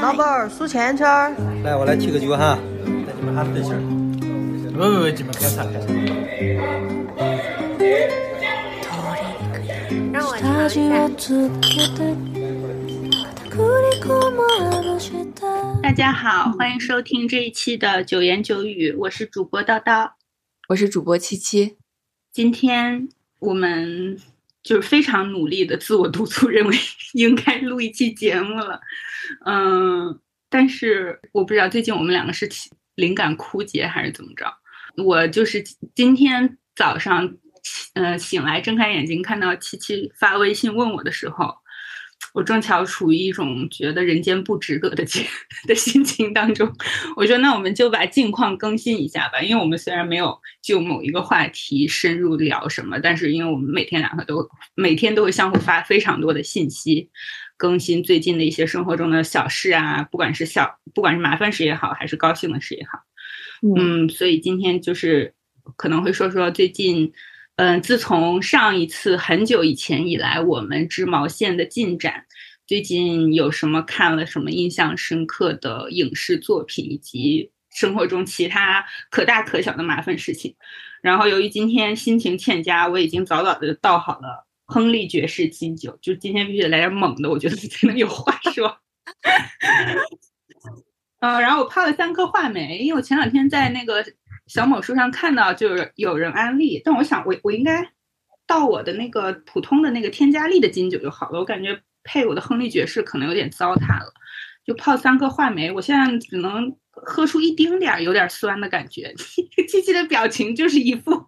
老板儿数钱圈儿。来，我来提个酒哈，带你们喊对象。不不不，你们开啥开茶。让我尝一下。大家好，欢迎收听这一期的九言九语，我是主播叨叨，我是主播七七。今天我们就是非常努力的自我督促，认为应该录一期节目了。嗯，但是我不知道最近我们两个是灵感枯竭还是怎么着。我就是今天早上，呃，醒来睁开眼睛看到七七发微信问我的时候，我正巧处于一种觉得人间不值得的的心情当中。我说，那我们就把近况更新一下吧，因为我们虽然没有就某一个话题深入聊什么，但是因为我们每天两个都每天都会相互发非常多的信息，更新最近的一些生活中的小事啊，不管是小不管是麻烦事也好，还是高兴的事也好。嗯，所以今天就是可能会说说最近，嗯，自从上一次很久以前以来，我们织毛线的进展，最近有什么看了什么印象深刻的影视作品，以及生活中其他可大可小的麻烦事情。然后由于今天心情欠佳，我已经早早的倒好了亨利爵士基酒，就今天必须得来点猛的，我觉得才能有话说。嗯，然后我泡了三颗话梅，因为我前两天在那个小某书上看到，就是有人安利，但我想我我应该倒我的那个普通的那个添加利的金酒就好了，我感觉配我的亨利爵士可能有点糟蹋了，就泡三颗话梅，我现在只能喝出一丁点儿有点酸的感觉。七七的表情就是一副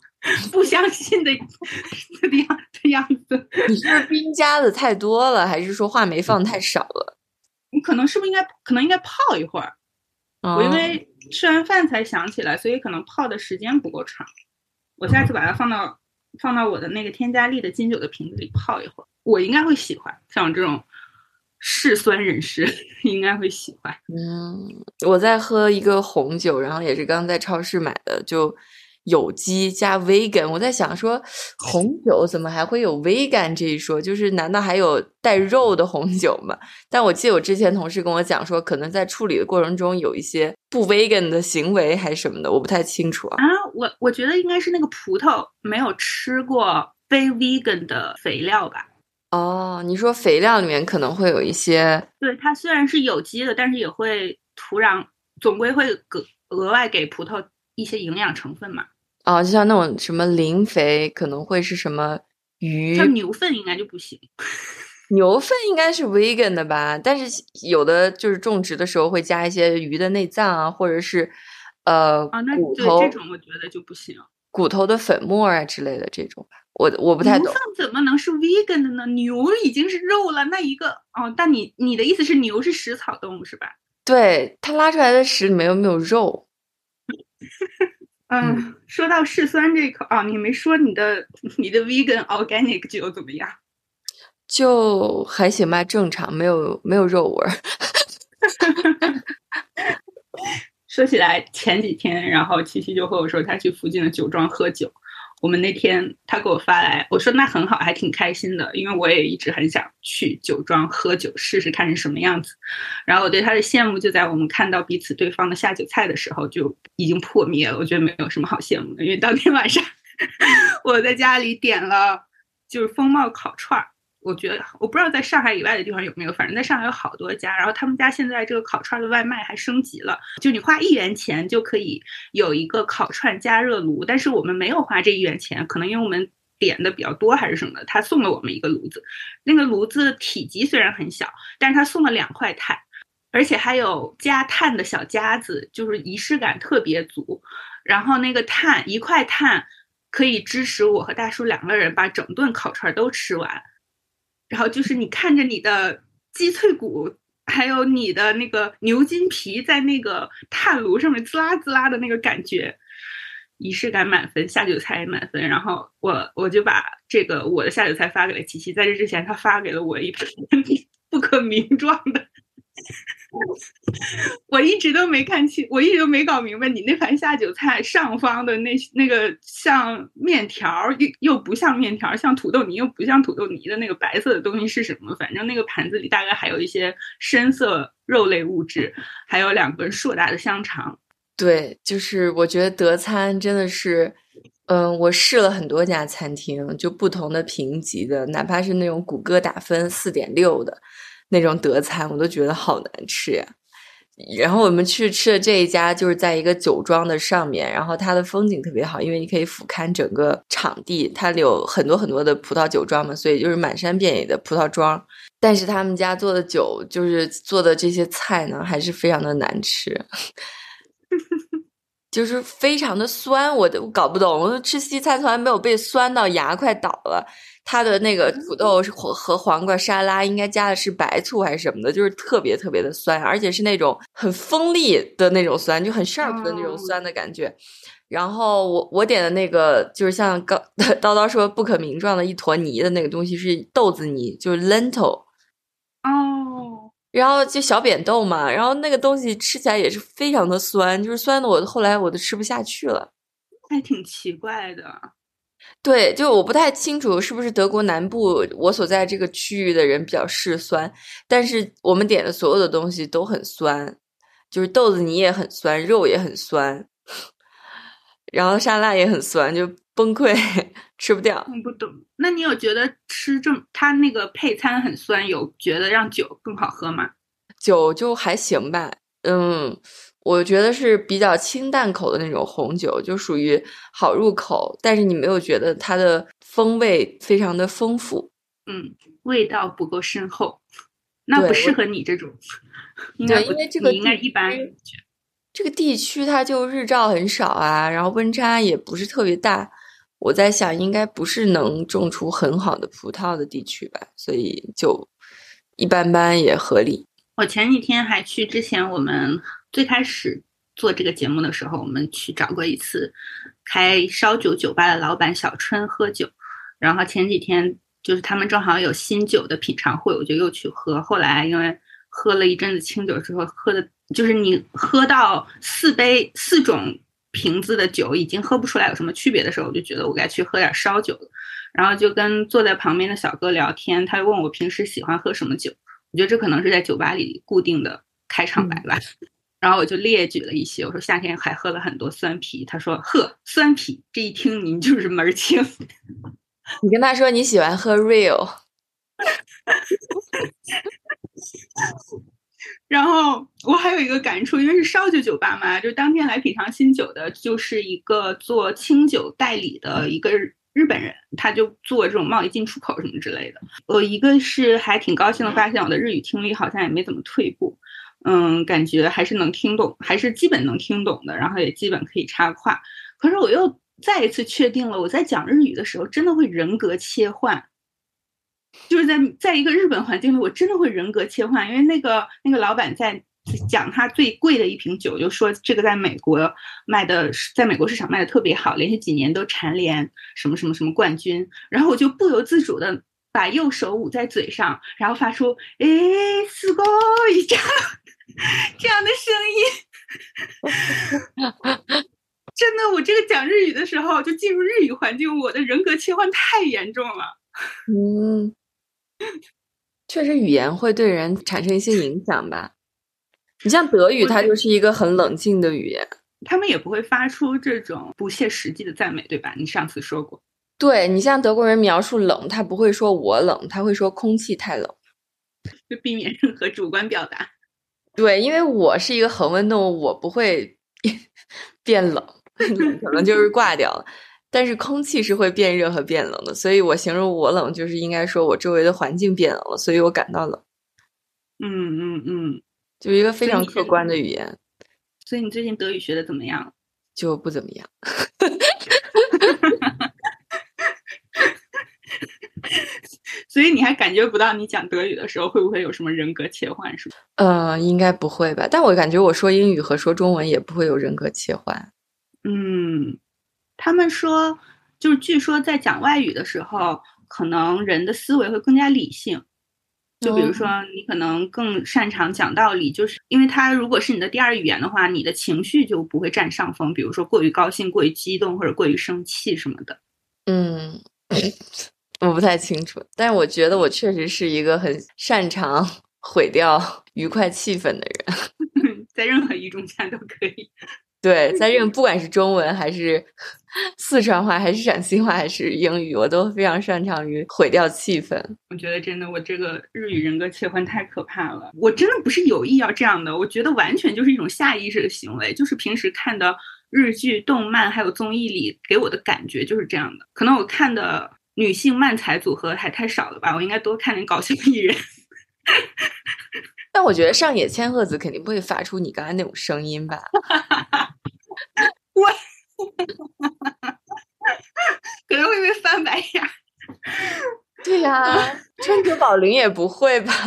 不相信的的样的样子。你是冰加的太多了，还是说话梅放太少了？你可能是不是应该可能应该泡一会儿？我因为吃完饭才想起来，所以可能泡的时间不够长。我下次把它放到放到我的那个添加力的金酒的瓶子里泡一会儿，我应该会喜欢。像我这种嗜酸人士 应该会喜欢。嗯，我在喝一个红酒，然后也是刚在超市买的，就。有机加 vegan，我在想说 红酒怎么还会有 vegan 这一说？就是难道还有带肉的红酒吗？但我记得我之前同事跟我讲说，可能在处理的过程中有一些不 vegan 的行为还是什么的，我不太清楚啊。啊，我我觉得应该是那个葡萄没有吃过非 vegan 的肥料吧？哦，你说肥料里面可能会有一些？对，它虽然是有机的，但是也会土壤总归会额额外给葡萄一些营养成分嘛。哦，就像那种什么磷肥，可能会是什么鱼？像牛粪应该就不行。牛粪应该是 vegan 的吧？但是有的就是种植的时候会加一些鱼的内脏啊，或者是呃骨头这种，我觉得就不行。骨头的粉末啊之类的这种吧，我我不太懂。牛粪怎么能是 vegan 的呢？牛已经是肉了，那一个哦，但你你的意思是牛是食草动物是吧？对，它拉出来的屎里面又没有肉？嗯，说到嗜酸这一口啊，你没说你的你的 vegan organic 酒怎么样？就还行吧，正常，没有没有肉味儿。说起来，前几天，然后七七就和我说，他去附近的酒庄喝酒。我们那天他给我发来，我说那很好，还挺开心的，因为我也一直很想去酒庄喝酒试试看是什么样子。然后我对他的羡慕就在我们看到彼此对方的下酒菜的时候就已经破灭了。我觉得没有什么好羡慕的，因为当天晚上 我在家里点了就是风貌烤串儿。我觉得我不知道在上海以外的地方有没有，反正在上海有好多家。然后他们家现在这个烤串的外卖还升级了，就你花一元钱就可以有一个烤串加热炉。但是我们没有花这一元钱，可能因为我们点的比较多还是什么的，他送了我们一个炉子。那个炉子体积虽然很小，但是他送了两块炭，而且还有加炭的小夹子，就是仪式感特别足。然后那个炭一块炭可以支持我和大叔两个人把整顿烤串都吃完。然后就是你看着你的鸡脆骨，还有你的那个牛筋皮在那个炭炉上面滋啦滋啦的那个感觉，仪式感满分，下酒菜也满分。然后我我就把这个我的下酒菜发给了琪琪，在这之前他发给了我一盆 不可名状的 我一直都没看清，我一直都没搞明白你那盘下酒菜上方的那那个像面条又又不像面条，像土豆泥又不像土豆泥的那个白色的东西是什么？反正那个盘子里大概还有一些深色肉类物质，还有两根硕大的香肠。对，就是我觉得德餐真的是，嗯，我试了很多家餐厅，就不同的评级的，哪怕是那种谷歌打分四点六的那种德餐，我都觉得好难吃呀。然后我们去吃的这一家，就是在一个酒庄的上面，然后它的风景特别好，因为你可以俯瞰整个场地，它有很多很多的葡萄酒庄嘛，所以就是满山遍野的葡萄庄。但是他们家做的酒，就是做的这些菜呢，还是非常的难吃。就是非常的酸，我都搞不懂。我吃西餐从来没有被酸到牙快倒了。它的那个土豆和和黄瓜沙拉应该加的是白醋还是什么的，就是特别特别的酸，而且是那种很锋利的那种酸，就很 sharp 的那种酸的感觉。然后我我点的那个就是像刚 叨叨说不可名状的一坨泥的那个东西是豆子泥，就是 lentil。哦。然后就小扁豆嘛，然后那个东西吃起来也是非常的酸，就是酸的我后来我都吃不下去了，还挺奇怪的。对，就我不太清楚是不是德国南部我所在这个区域的人比较嗜酸，但是我们点的所有的东西都很酸，就是豆子泥也很酸，肉也很酸，然后沙拉也很酸，就崩溃，吃不掉。不懂，那你有觉得吃这他那个配餐很酸，有觉得让酒更好喝吗？酒就还行吧，嗯。我觉得是比较清淡口的那种红酒，就属于好入口，但是你没有觉得它的风味非常的丰富，嗯，味道不够深厚，那不适合你这种。对，因为这个应该一般。这个地区它就日照很少啊，然后温差也不是特别大，我在想应该不是能种出很好的葡萄的地区吧，所以就一般般也合理。我前几天还去，之前我们。最开始做这个节目的时候，我们去找过一次开烧酒酒吧的老板小春喝酒，然后前几天就是他们正好有新酒的品尝会，我就又去喝。后来因为喝了一阵子清酒之后，喝的就是你喝到四杯四种瓶子的酒已经喝不出来有什么区别的时候，我就觉得我该去喝点烧酒了。然后就跟坐在旁边的小哥聊天，他就问我平时喜欢喝什么酒，我觉得这可能是在酒吧里固定的开场白吧。然后我就列举了一些，我说夏天还喝了很多酸啤，他说呵酸啤，这一听您就是门儿清。你跟他说你喜欢喝 real，然后我还有一个感触，因为是烧酒酒吧嘛，就当天来品尝新酒的，就是一个做清酒代理的一个日本人，他就做这种贸易进出口什么之类的。我一个是还挺高兴的，发现我的日语听力好像也没怎么退步。嗯，感觉还是能听懂，还是基本能听懂的，然后也基本可以插话。可是我又再一次确定了，我在讲日语的时候真的会人格切换，就是在在一个日本环境里，我真的会人格切换。因为那个那个老板在讲他最贵的一瓶酒，就说这个在美国卖的，在美国市场卖的特别好，连续几年都蝉联什么什么什么冠军。然后我就不由自主的把右手捂在嘴上，然后发出“诶，すごい”这样。 日语的时候就进入日语环境，我的人格切换太严重了。嗯，确实，语言会对人产生一些影响吧。你像德语，它就是一个很冷静的语言，他们也不会发出这种不切实际的赞美，对吧？你上次说过，对你像德国人描述冷，他不会说我冷，他会说空气太冷，就避免任何主观表达。对，因为我是一个恒温动物，我不会 变冷，可能就是挂掉了。但是空气是会变热和变冷的，所以我形容我冷，就是应该说我周围的环境变冷了，所以我感到冷。嗯嗯嗯，就一个非常客观的语言。所以你最近德语学的怎么样？就不怎么样。所以你还感觉不到你讲德语的时候会不会有什么人格切换？是吗？呃，应该不会吧。但我感觉我说英语和说中文也不会有人格切换。嗯，他们说，就是据说在讲外语的时候，可能人的思维会更加理性。就比如说，你可能更擅长讲道理，就是因为它如果是你的第二语言的话，你的情绪就不会占上风。比如说，过于高兴、过于激动或者过于生气什么的。嗯，我不太清楚，但是我觉得我确实是一个很擅长毁掉愉快气氛的人，在任何语种下都可以。对，在任不管是中文还是四川话，还是陕西话，还是英语，我都非常擅长于毁掉气氛。我觉得真的，我这个日语人格切换太可怕了。我真的不是有意要这样的，我觉得完全就是一种下意识的行为，就是平时看的日剧、动漫还有综艺里给我的感觉就是这样的。可能我看的女性漫才组合还太少了吧，我应该多看点搞笑艺人。但我觉得上野千鹤子肯定不会发出你刚才那种声音吧？我可能会被翻白眼。对呀，川久保玲也不会吧？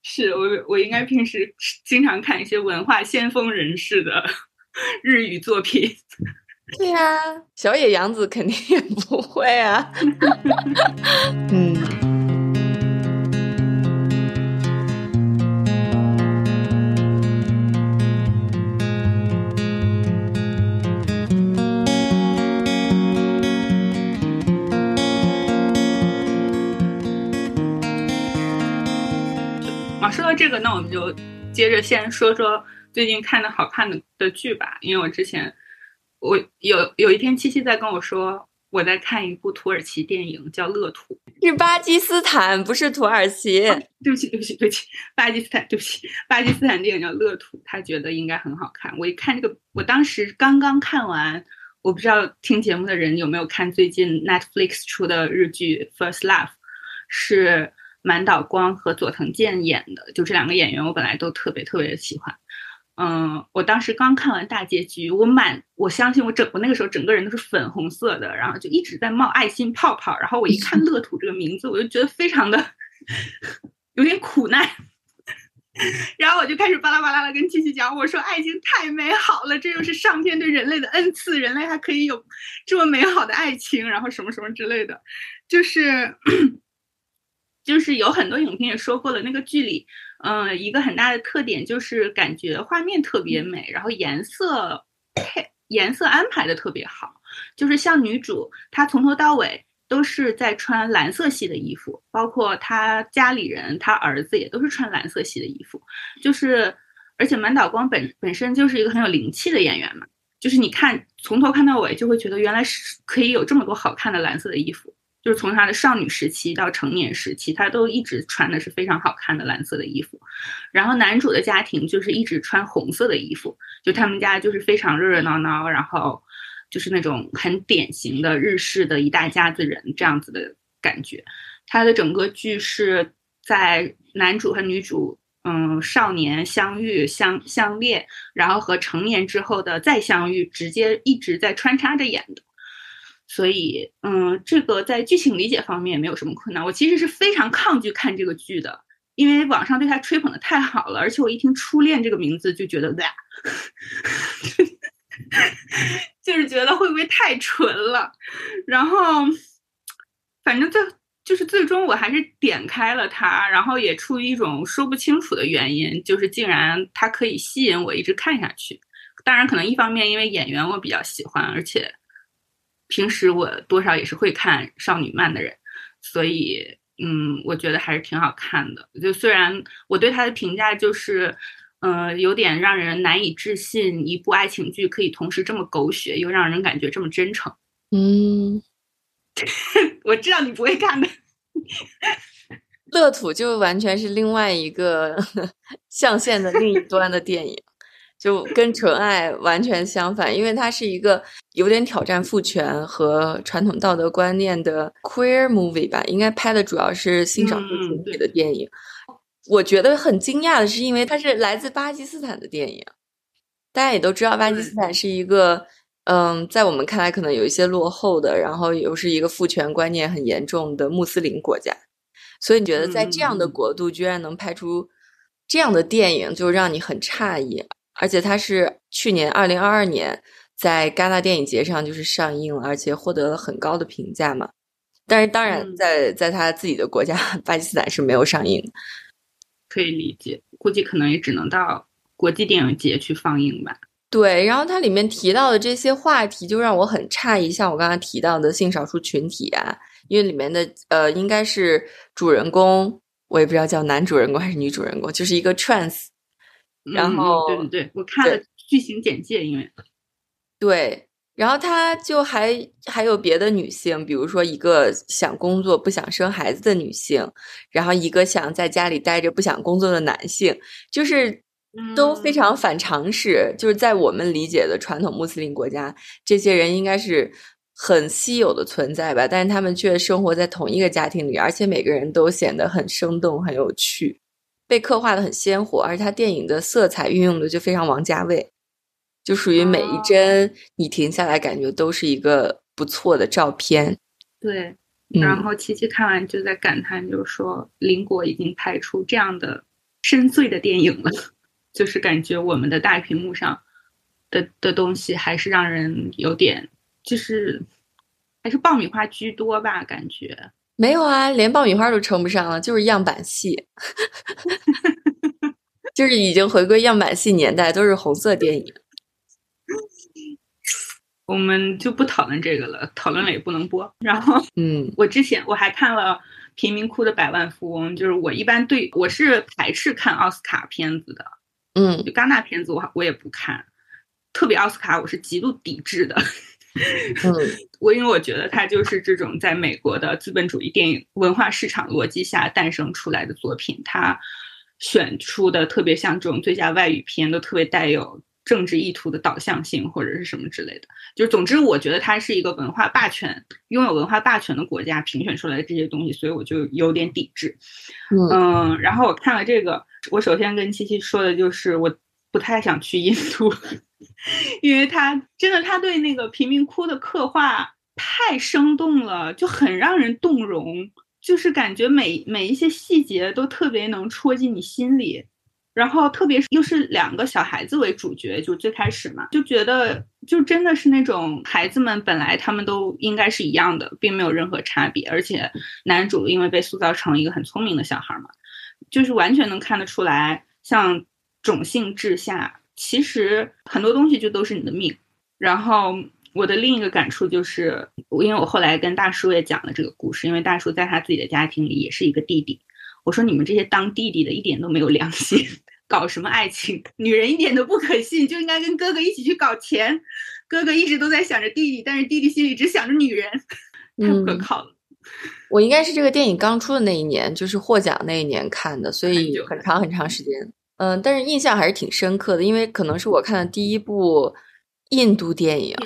是我，我应该平时经常看一些文化先锋人士的日语作品。对呀，小野洋子肯定也不会啊。嗯。这个，那我们就接着先说说最近看的好看的的剧吧。因为我之前我有有一天七七在跟我说，我在看一部土耳其电影叫《乐土》，是巴基斯坦，不是土耳其。对不起，对不起，对不起，巴基斯坦，对不起，巴基斯坦电影叫《乐土》，他觉得应该很好看。我一看这个，我当时刚刚看完，我不知道听节目的人有没有看最近 Netflix 出的日剧《First Love》，是。满岛光和佐藤健演的，就这两个演员，我本来都特别特别的喜欢。嗯，我当时刚看完大结局，我满我相信我整我那个时候整个人都是粉红色的，然后就一直在冒爱心泡泡。然后我一看“乐土”这个名字，我就觉得非常的 有点苦难。然后我就开始巴拉巴拉的跟七七讲，我说爱情太美好了，这就是上天对人类的恩赐，人类还可以有这么美好的爱情，然后什么什么之类的，就是。就是有很多影评也说过了，那个剧里，嗯，一个很大的特点就是感觉画面特别美，然后颜色配颜色安排的特别好。就是像女主，她从头到尾都是在穿蓝色系的衣服，包括她家里人，她儿子也都是穿蓝色系的衣服。就是，而且满岛光本本身就是一个很有灵气的演员嘛，就是你看从头看到尾，就会觉得原来是可以有这么多好看的蓝色的衣服。就是从她的少女时期到成年时期，她都一直穿的是非常好看的蓝色的衣服。然后男主的家庭就是一直穿红色的衣服，就他们家就是非常热热闹闹，然后就是那种很典型的日式的一大家子人这样子的感觉。他的整个剧是在男主和女主嗯少年相遇相相恋，然后和成年之后的再相遇，直接一直在穿插着演的。所以，嗯，这个在剧情理解方面没有什么困难。我其实是非常抗拒看这个剧的，因为网上对他吹捧的太好了，而且我一听“初恋”这个名字就觉得，哇 就是觉得会不会太纯了？然后，反正最就是最终我还是点开了它，然后也出于一种说不清楚的原因，就是竟然它可以吸引我一直看下去。当然，可能一方面因为演员我比较喜欢，而且。平时我多少也是会看少女漫的人，所以嗯，我觉得还是挺好看的。就虽然我对他的评价就是，呃，有点让人难以置信，一部爱情剧可以同时这么狗血，又让人感觉这么真诚。嗯，我知道你不会看的，乐土就完全是另外一个 象限的另一端的电影。就跟纯爱完全相反，因为它是一个有点挑战父权和传统道德观念的 queer movie 吧，应该拍的主要是性少数群体的电影。我觉得很惊讶的是，因为它是来自巴基斯坦的电影，大家也都知道，巴基斯坦是一个嗯，在我们看来可能有一些落后的，然后又是一个父权观念很严重的穆斯林国家，所以你觉得在这样的国度居然能拍出这样的电影，就让你很诧异。而且它是去年二零二二年在戛纳电影节上就是上映了，而且获得了很高的评价嘛。但是当然嗯在在他自己的国家巴基斯坦是没有上映的。可以理解，估计可能也只能到国际电影节去放映吧。对，然后它里面提到的这些话题就让我很诧异，像我刚刚提到的性少数群体啊，因为里面的呃应该是主人公，我也不知道叫男主人公还是女主人公，就是一个 trans，然后对对对，我看了剧情简介，因为。对，然后他就还还有别的女性，比如说一个想工作不想生孩子的女性，然后一个想在家里待着不想工作的男性，就是都非嗯。常反常识。就是在我们理解的传统穆斯林国家，这些人应该是很稀有的存在吧，但是他们却生活在同一个家庭里，而且每个人都显得很生动、很有趣，被刻画的很鲜活，而且他电影的色彩运用的就非常王家卫。就属于每一哦帧你停下来，感觉都是一个不错的照片。对，嗯，然后琪琪看完就在感叹，就是说邻国已经拍出这样的深邃的电影了，就是感觉我们的大屏幕上的的东西还是让人有点，就是还是爆米花居多吧，感觉。没有啊，连爆米花都称不上了，就是样板戏，就是已经回归样板戏年代，都是红色电影。我们就不讨论这个了，讨论了也不能播。然后嗯 我之前我还看了《贫民窟的百万富翁》，就是我一般对我是排斥看奥斯卡片子的，嗯就戛纳片子我我也不看，特别奥斯卡我是极度抵制的。嗯 我因为我觉得它就是这种在美国的资本主义电影文化市场逻辑下诞生出来的作品，它选出的特别像这种最佳外语片，都特别带有政治意图的导向性或者是什么之类的。就总之，我觉得它是一个文化霸权、拥有文化霸权的国家评选出来的这些东西，所以我就有点抵制。嗯嗯，然后我看了这个，我首先跟七七说的就是我不太想去印度，因为他真的他对那个贫民窟的刻画太生动了，就很让人动容，就是感觉每每一些细节都特别能戳进你心里。然后特别是又是两个小孩子为主角，就最开始嘛，就觉得就真的是那种孩子们本来他们都应该是一样的，并没有任何差别，而且男主因为被塑造成一个很聪明的小孩嘛，就是完全能看得出来，像种姓制下，其实很多东西就都是你的命。然后我的另一个感触就是，因为我后来跟大叔也讲了这个故事，因为大叔在他自己的家庭里也是一个弟弟。我说你们这些当弟弟的一点都没有良心，搞什么爱情？女人一点都不可信，就应该跟哥哥一起去搞钱。哥哥一直都在想着弟弟，但是弟弟心里只想着女人，太不可嗯，靠了。我应该是这个电影刚出的那一年，就是获奖那一年看的，所以久很长很长时间。嗯，但是印象还是挺深刻的，因为可能是我看的第一部印度电影，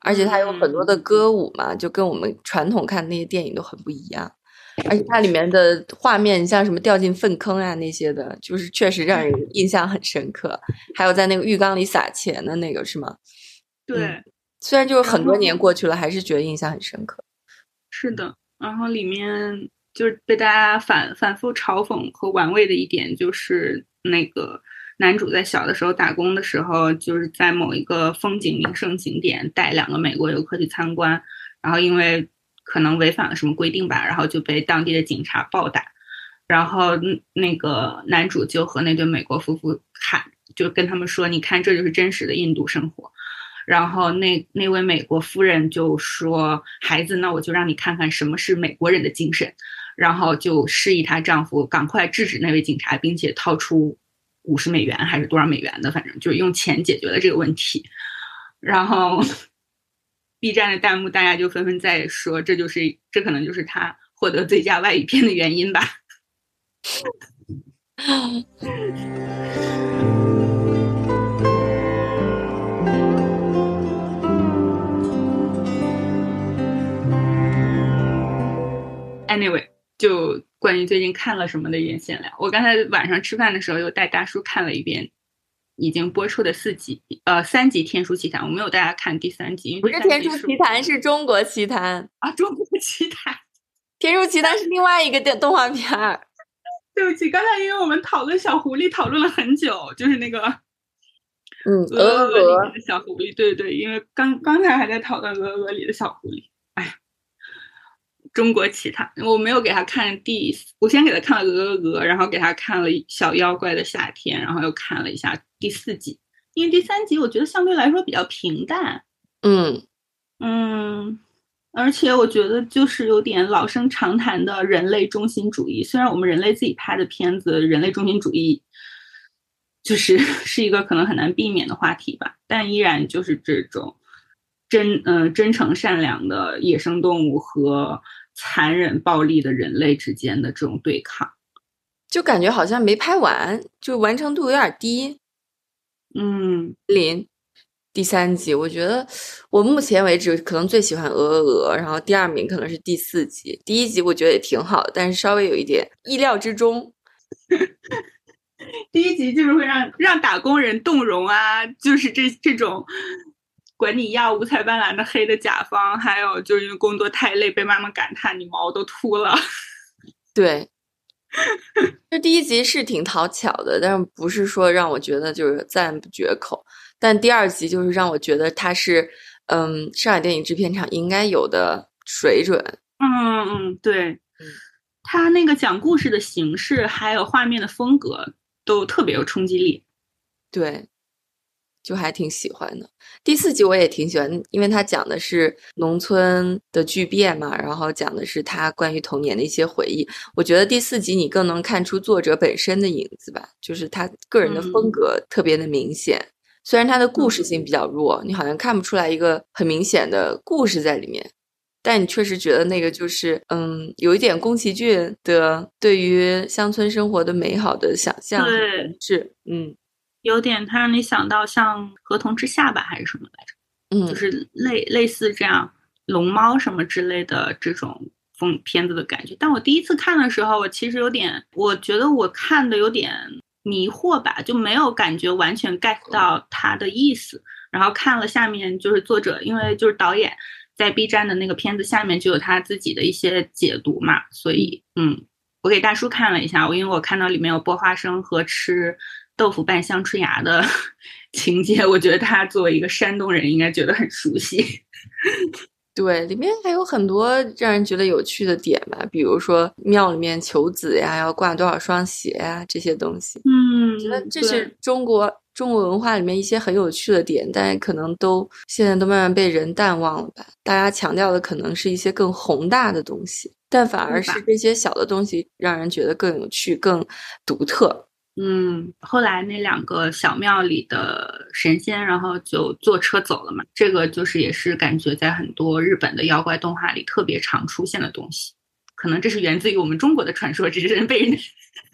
而且它有很多的歌舞嘛，就跟我们传统看那些电影都很不一样。而且它里面的画面，像什么掉进粪坑啊那些的，就是确实让人印象很深刻。还有在那个浴缸里撒钱的那个是吗？对，虽然就是很多年过去了，还是觉得印象很深刻。是的。然后里面就是被大家反反复嘲讽和玩味的一点，就是那个男主在小的时候打工的时候，就是在某一个风景名胜景点带两个美国游客去参观，然后因为可能违反了什么规定吧，然后就被当地的警察暴打。然后那个男主就和那对美国夫妇喊，就跟他们说：“你看，这就是真实的印度生活。”然后那那位美国夫人就说：“孩子，那我就让你看看什么是美国人的精神。”然后就示意她丈夫赶快制止那位警察，并且掏出五十美元还是多少美元的，反正就是用钱解决了这个问题。然后 B 站的弹幕大家就纷纷在说：“这就是这可能就是他获得最佳外语片的原因吧。”，anyway，就关于最近看了什么的一点闲聊。我刚才晚上吃饭的时候又带大叔看了一遍已经播出的四集，呃，三集《天书奇谭》，我没有带他看第三集，不是《天书奇谭》，是 中国奇谭，《啊，中国奇谭。天书奇谭》是另外一个电动画片儿。对不起，刚才因为我们讨论小狐狸讨论了很久，就是那个嗯，鹅鹅鹅里面的小狐狸，对对，因为刚刚才还在讨论鹅鹅里的小狐狸，哎，中国奇谭，我没有给他看第，我先给他看了《鹅鹅鹅》，然后给他看了《小妖怪的夏天》，然后又看了一下第四集，因为第三集我觉得相对来说比较平淡，嗯。嗯，而且我觉得就是有点老生常谈的人类中心主义。虽然我们人类自己拍的片子，人类中心主义就是 是一个可能很难避免的话题吧，但依然就是这种真呃真诚善良的野生动物和残忍暴力的人类之间的这种对抗，就感觉好像没拍完，就完成度有点低。嗯，林第三集，我觉得我目前为止可能最喜欢鹅鹅鹅，然后第二名可能是第四集，第一集我觉得也挺好的，但是稍微有一点意料之中。第一集就是会让让打工人动容啊，就是这这种管你要五彩斑斓的黑的甲方，还有就是因为工作太累被妈妈感叹你毛都秃了。对，这第一集是挺讨巧的，但是不是说让我觉得就是赞不绝口。但第二集就是让我觉得它是嗯上海电影制片厂应该有的水准。嗯嗯，对，嗯，他那个讲故事的形式还有画面的风格都特别有冲击力。对，就还挺喜欢的。第四集我也挺喜欢，因为它讲的是农村的巨变嘛，然后讲的是他关于童年的一些回忆。我觉得第四集你更能看出作者本身的影子吧，就是他个人的风格特别的明显。虽然他的故事性比较弱，你好像看不出来一个很明显的故事在里面，但你确实觉得那个就是，嗯，有一点宫崎骏的对于乡村生活的美好的想象，对，是，嗯有点它让你想到像《合同之下》吧，还是什么来着？嗯，就是类类似这样龙猫什么之类的这种风片子的感觉。但我第一次看的时候，我其实有点，我觉得我看的有点迷惑吧，就没有感觉完全 get 到它的意思。然后看了下面就是作者，因为就是导演在 B 站的那个片子下面就有他自己的一些解读嘛，所以嗯，我给大叔看了一下，我因为我看到里面有剥花生和吃豆腐拌香椿芽的 情节，我觉得他作为一个山东人应该觉得很熟悉。对，里面还有很多让人觉得有趣的点吧，比如说庙里面求子呀，要挂多少双鞋呀，这些东西。嗯，我觉得这是中国中国文化里面一些很有趣的点，但是可能都现在都慢慢被人淡忘了吧。大家强调的可能是一些更宏大的东西，但反而是这些小的东西让人觉得更有趣、更独特。嗯，后来那两个小庙里的神仙，然后就坐车走了嘛。这个就是也是感觉在很多日本的妖怪动画里特别常出现的东西，可能这是源自于我们中国的传说，只是被人，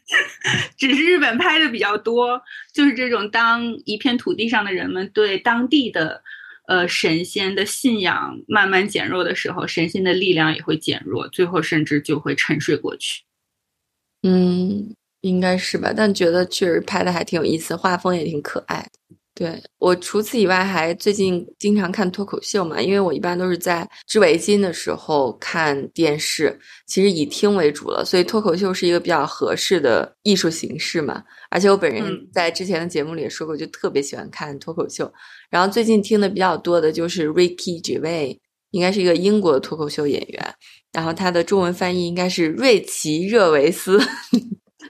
只是日本拍的比较多。就是这种当一片土地上的人们对当地的呃神仙的信仰慢慢减弱的时候，神仙的力量也会减弱，最后甚至就会沉睡过去。嗯。应该是吧，但觉得确实拍的还挺有意思，画风也挺可爱的。对我除此以外，还最近经常看脱口秀嘛，因为我一般都是在织围巾的时候看电视，其实以听为主了，所以脱口秀是一个比较合适的艺术形式嘛。而且我本人在之前的节目里也说过，就特别喜欢看脱口秀。然后最近听的比较多的就是 Ricky Gervais，应该是一个英国的脱口秀演员，然后他的中文翻译应该是瑞奇热维斯。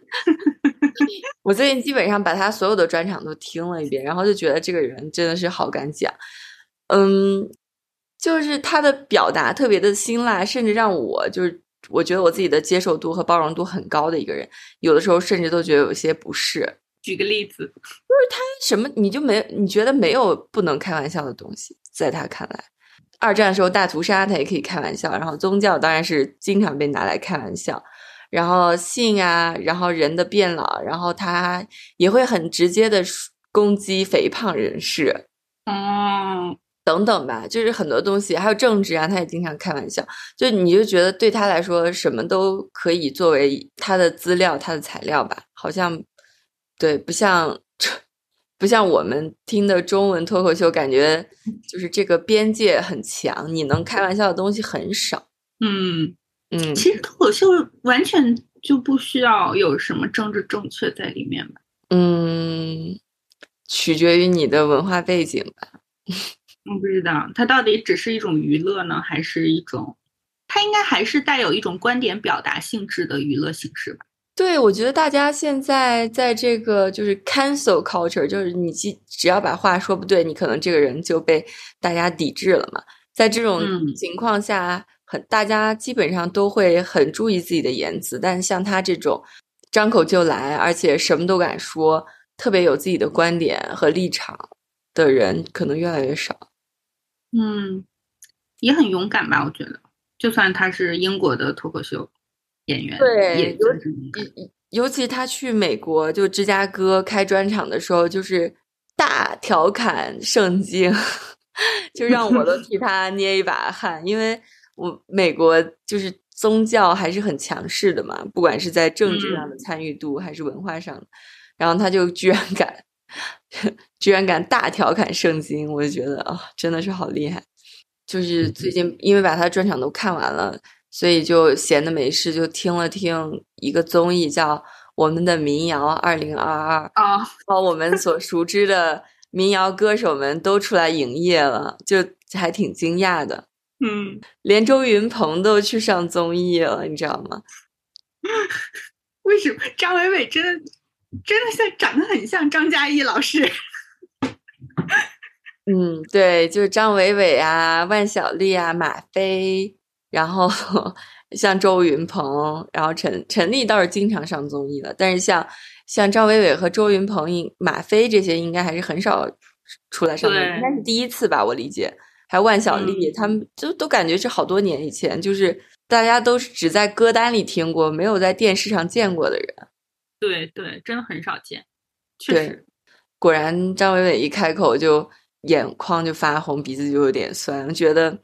我最近基本上把他所有的专场都听了一遍，然后就觉得这个人真的是好敢讲，嗯，就是他的表达特别的辛辣，甚至让我就是我觉得我自己的接受度和包容度很高的一个人，有的时候甚至都觉得有些不适。举个例子，就是他什么你就没你觉得没有不能开玩笑的东西，在他看来，二战的时候大屠杀他也可以开玩笑，然后宗教当然是经常被拿来开玩笑。然后性啊，然后人的变老，然后他也会很直接的攻击肥胖人士，嗯，等等吧，就是很多东西，还有政治啊，他也经常开玩笑。就你就觉得对他来说，什么都可以作为他的资料、他的材料吧，好像对，不像 不像我们听的中文脱口秀，感觉就是这个边界很强，你能开玩笑的东西很少。嗯。嗯，其实脱口秀完全就不需要有什么政治正确在里面吧？嗯，取决于你的文化背景吧。我 不知道，它到底只是一种娱乐呢，还是一种它应该还是带有一种观点表达性质的娱乐形式吧？对，我觉得大家现在在这个就是 cancel culture，就是你只只要把话说不对，你可能这个人就被大家抵制了嘛。在这种情况下，很大家基本上都会很注意自己的言辞，但像他这种张口就来，而且什么都敢说，特别有自己的观点和立场的人，可能越来越少。嗯，也很勇敢吧？我觉得，就算他是英国的脱口秀演员，对，尤尤其他去美国就芝加哥开专场的时候，就是大调侃圣经。就让我都替他捏一把汗，因为我美国就是宗教还是很强势的嘛，不管是在政治上的参与度还是文化上，然后他就居然敢，居然敢大调侃圣经，我就觉得啊，真的是好厉害。就是最近因为把他专场都看完了，所以就闲的没事就听了听一个综艺，叫《我们的民谣二零二二》啊，把我们所熟知的。民谣歌手们都出来营业了，就还挺惊讶的。嗯，连周云鹏都去上综艺了，你知道吗？为什么张伟伟真的真的像长得很像张嘉译老师？嗯，对，就是张伟伟啊，万晓利啊，马飞，然后 像周云鹏，然后陈陈粒倒是经常上综艺了，但是像。像张伟伟和周云鹏、马飞这些，应该还是很少出来上综艺，应该是第一次吧，我理解。还有万晓利，他们就都感觉是好多年以前，就是大家都是只在歌单里听过，没有在电视上见过的人。对对，真的很少见。确实，果然张伟伟一开口就眼眶就发红，鼻子就有点酸。觉得，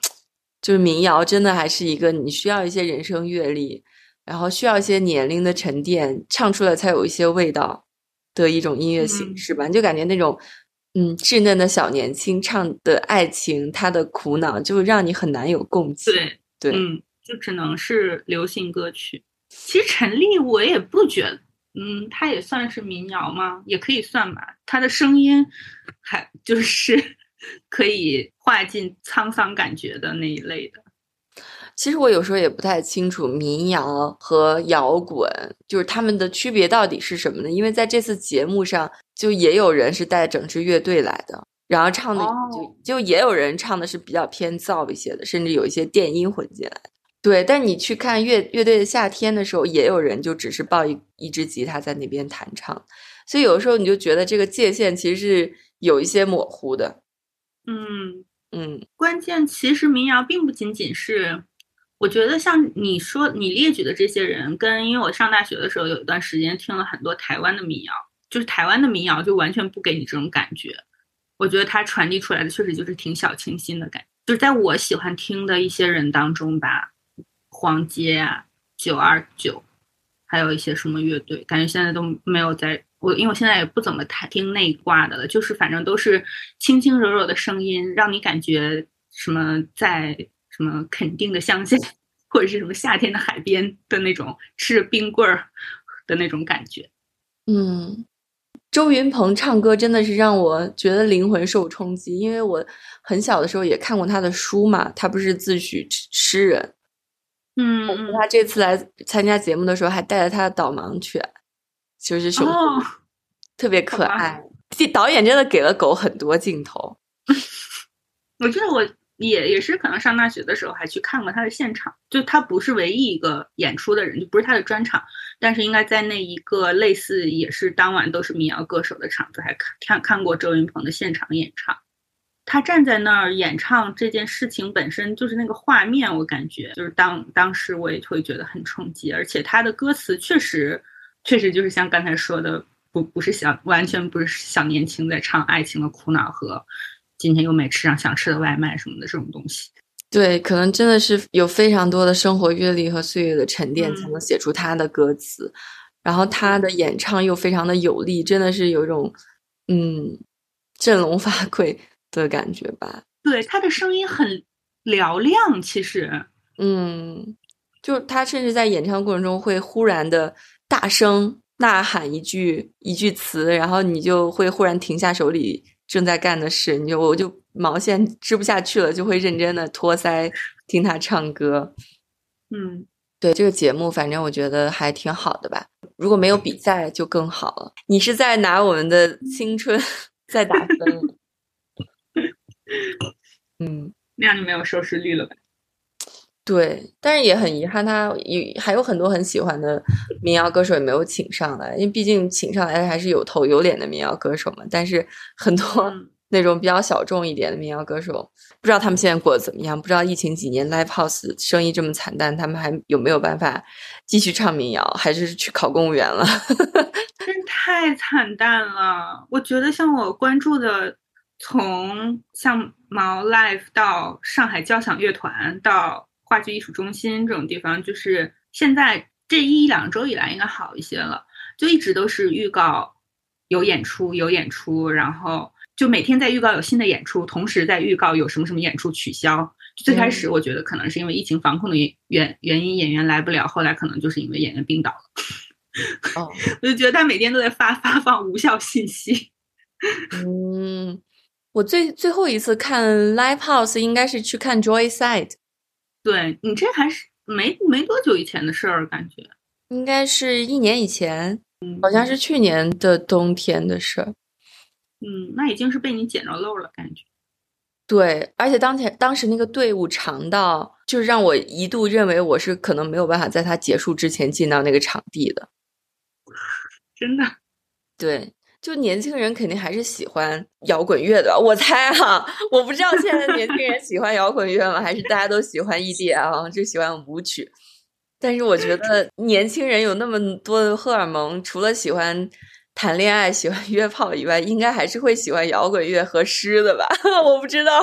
就是民谣真的还是一个你需要一些人生阅历。然后需要一些年龄的沉淀，唱出来才有一些味道的一种音乐形式吧。你就感觉那种嗯稚嫩的小年轻唱的爱情，他的苦恼就让你很难有共情。对对，嗯，就只能是流行歌曲。其实陈粒我也不觉得，嗯，他也算是民谣吗？也可以算吧。他的声音还就是 可以化进沧桑感觉的那一类的。其实我有时候也不太清楚民谣和摇滚就是他们的区别到底是什么呢？因为在这次节目上，就也有人是带整支乐队来的，然后唱的就就也有人唱的是比较偏燥一些的，甚至有一些电音混进来。对，但你去看乐乐队的夏天的时候，也有人就只是抱一一支吉他在那边弹唱，所以有的时候你就觉得这个界限其实是有一些模糊的。嗯嗯，关键其实民谣并不仅仅是。我觉得像你说你列举的这些人，跟因为我上大学的时候有一段时间听了很多台湾的民谣，就是台湾的民谣就完全不给你这种感觉。我觉得它传递出来的确实就是挺小清新的感觉。就是在我喜欢听的一些人当中吧，黄杰啊、九二九，还有一些什么乐队，感觉现在都没有在我，因为我现在也不怎么太听那一挂的了，就是反正都是轻轻柔柔的声音，让你感觉什么在。什么肯定的乡下，或者是什么夏天的海边的那种吃着冰棍儿的那种感觉。嗯，周云鹏唱歌真的是让我觉得灵魂受冲击，因为我很小的时候也看过他的书嘛，他不是自诩诗人。嗯，他这次来参加节目的时候还带了他的导盲犬，就是手特别可爱。这导演真的给了狗很多镜头。我觉得我。也也是可能上大学的时候还去看过他的现场，就他不是唯一一个演出的人，就不是他的专场，但是应该在那一个类似也是当晚都是民谣歌手的场子，还看看看过周云鹏的现场演唱。他站在那儿演唱这件事情本身就是那个画面，我感觉就是当当时我也会觉得很冲击，而且他的歌词确实确实就是像刚才说的，不不是小完全不是小年轻在唱爱情的苦恼和。今天又没吃上想吃的外卖什么的这种东西，对，可能真的是有非常多的生活阅历和岁月的沉淀，才能写出他的歌词。然后他的演唱又非常的有力，真的是有一种嗯振聋发聩的感觉吧。对，他的声音很嘹亮，其实，嗯，就他甚至在演唱过程中会忽然的大声呐喊一句一句词，然后你就会忽然停下手里。正在干的事，你就我就毛线织不下去了，就会认真的托腮听他唱歌。嗯，对这个节目，反正我觉得还挺好的吧。如果没有比赛就更好了。你是在拿我们的青春在打分？嗯，那样就没有收视率了吧？对，但是也很遗憾，他有还有很多很喜欢的民谣歌手也没有请上来，因为毕竟请上来的还是有头有脸的民谣歌手嘛。但是很多嗯 那种比较小众一点的民谣歌手，不知道他们现在过得怎么样，不知道疫情几年 live house 生意这么惨淡，他们还有没有办法继续唱民谣，还是去考公务员了？真太惨淡了。我觉得像我关注的，从像毛 Life 到上海交响乐团到话剧艺术中心这种地方，就是现在这一两周以来应该好一些了，就一直都是预告有演出有演出，然后就每天在预告有新的演出，同时在预告有什么什么演出取消。最开始我觉得可能是因为疫情防控的原原原因，演员来不了，后来可能就是因为演员病倒了。哦，我就觉得他每天都在发发放无效信息。嗯，我最最后一次看 live house 应该是去看 Joyside，对你这还是没没多久以前的事儿，感觉。应该是一年以前，嗯好像是去年的冬天的事儿。嗯，那已经是被你捡着漏了，感觉。对，而且当前当时那个队伍长到，就是让我一度认为我是可能没有办法在它结束之前进到那个场地的。真的，对，就年轻人肯定还是喜欢摇滚乐的吧，我猜哈、我不知道现在的年轻人喜欢摇滚乐吗？还是大家都喜欢 EDM，就喜欢舞曲？但是我觉得年轻人有那么多的荷尔蒙，除了喜欢谈恋爱、喜欢约炮以外，应该还是会喜欢摇滚乐和诗的吧？我不知道。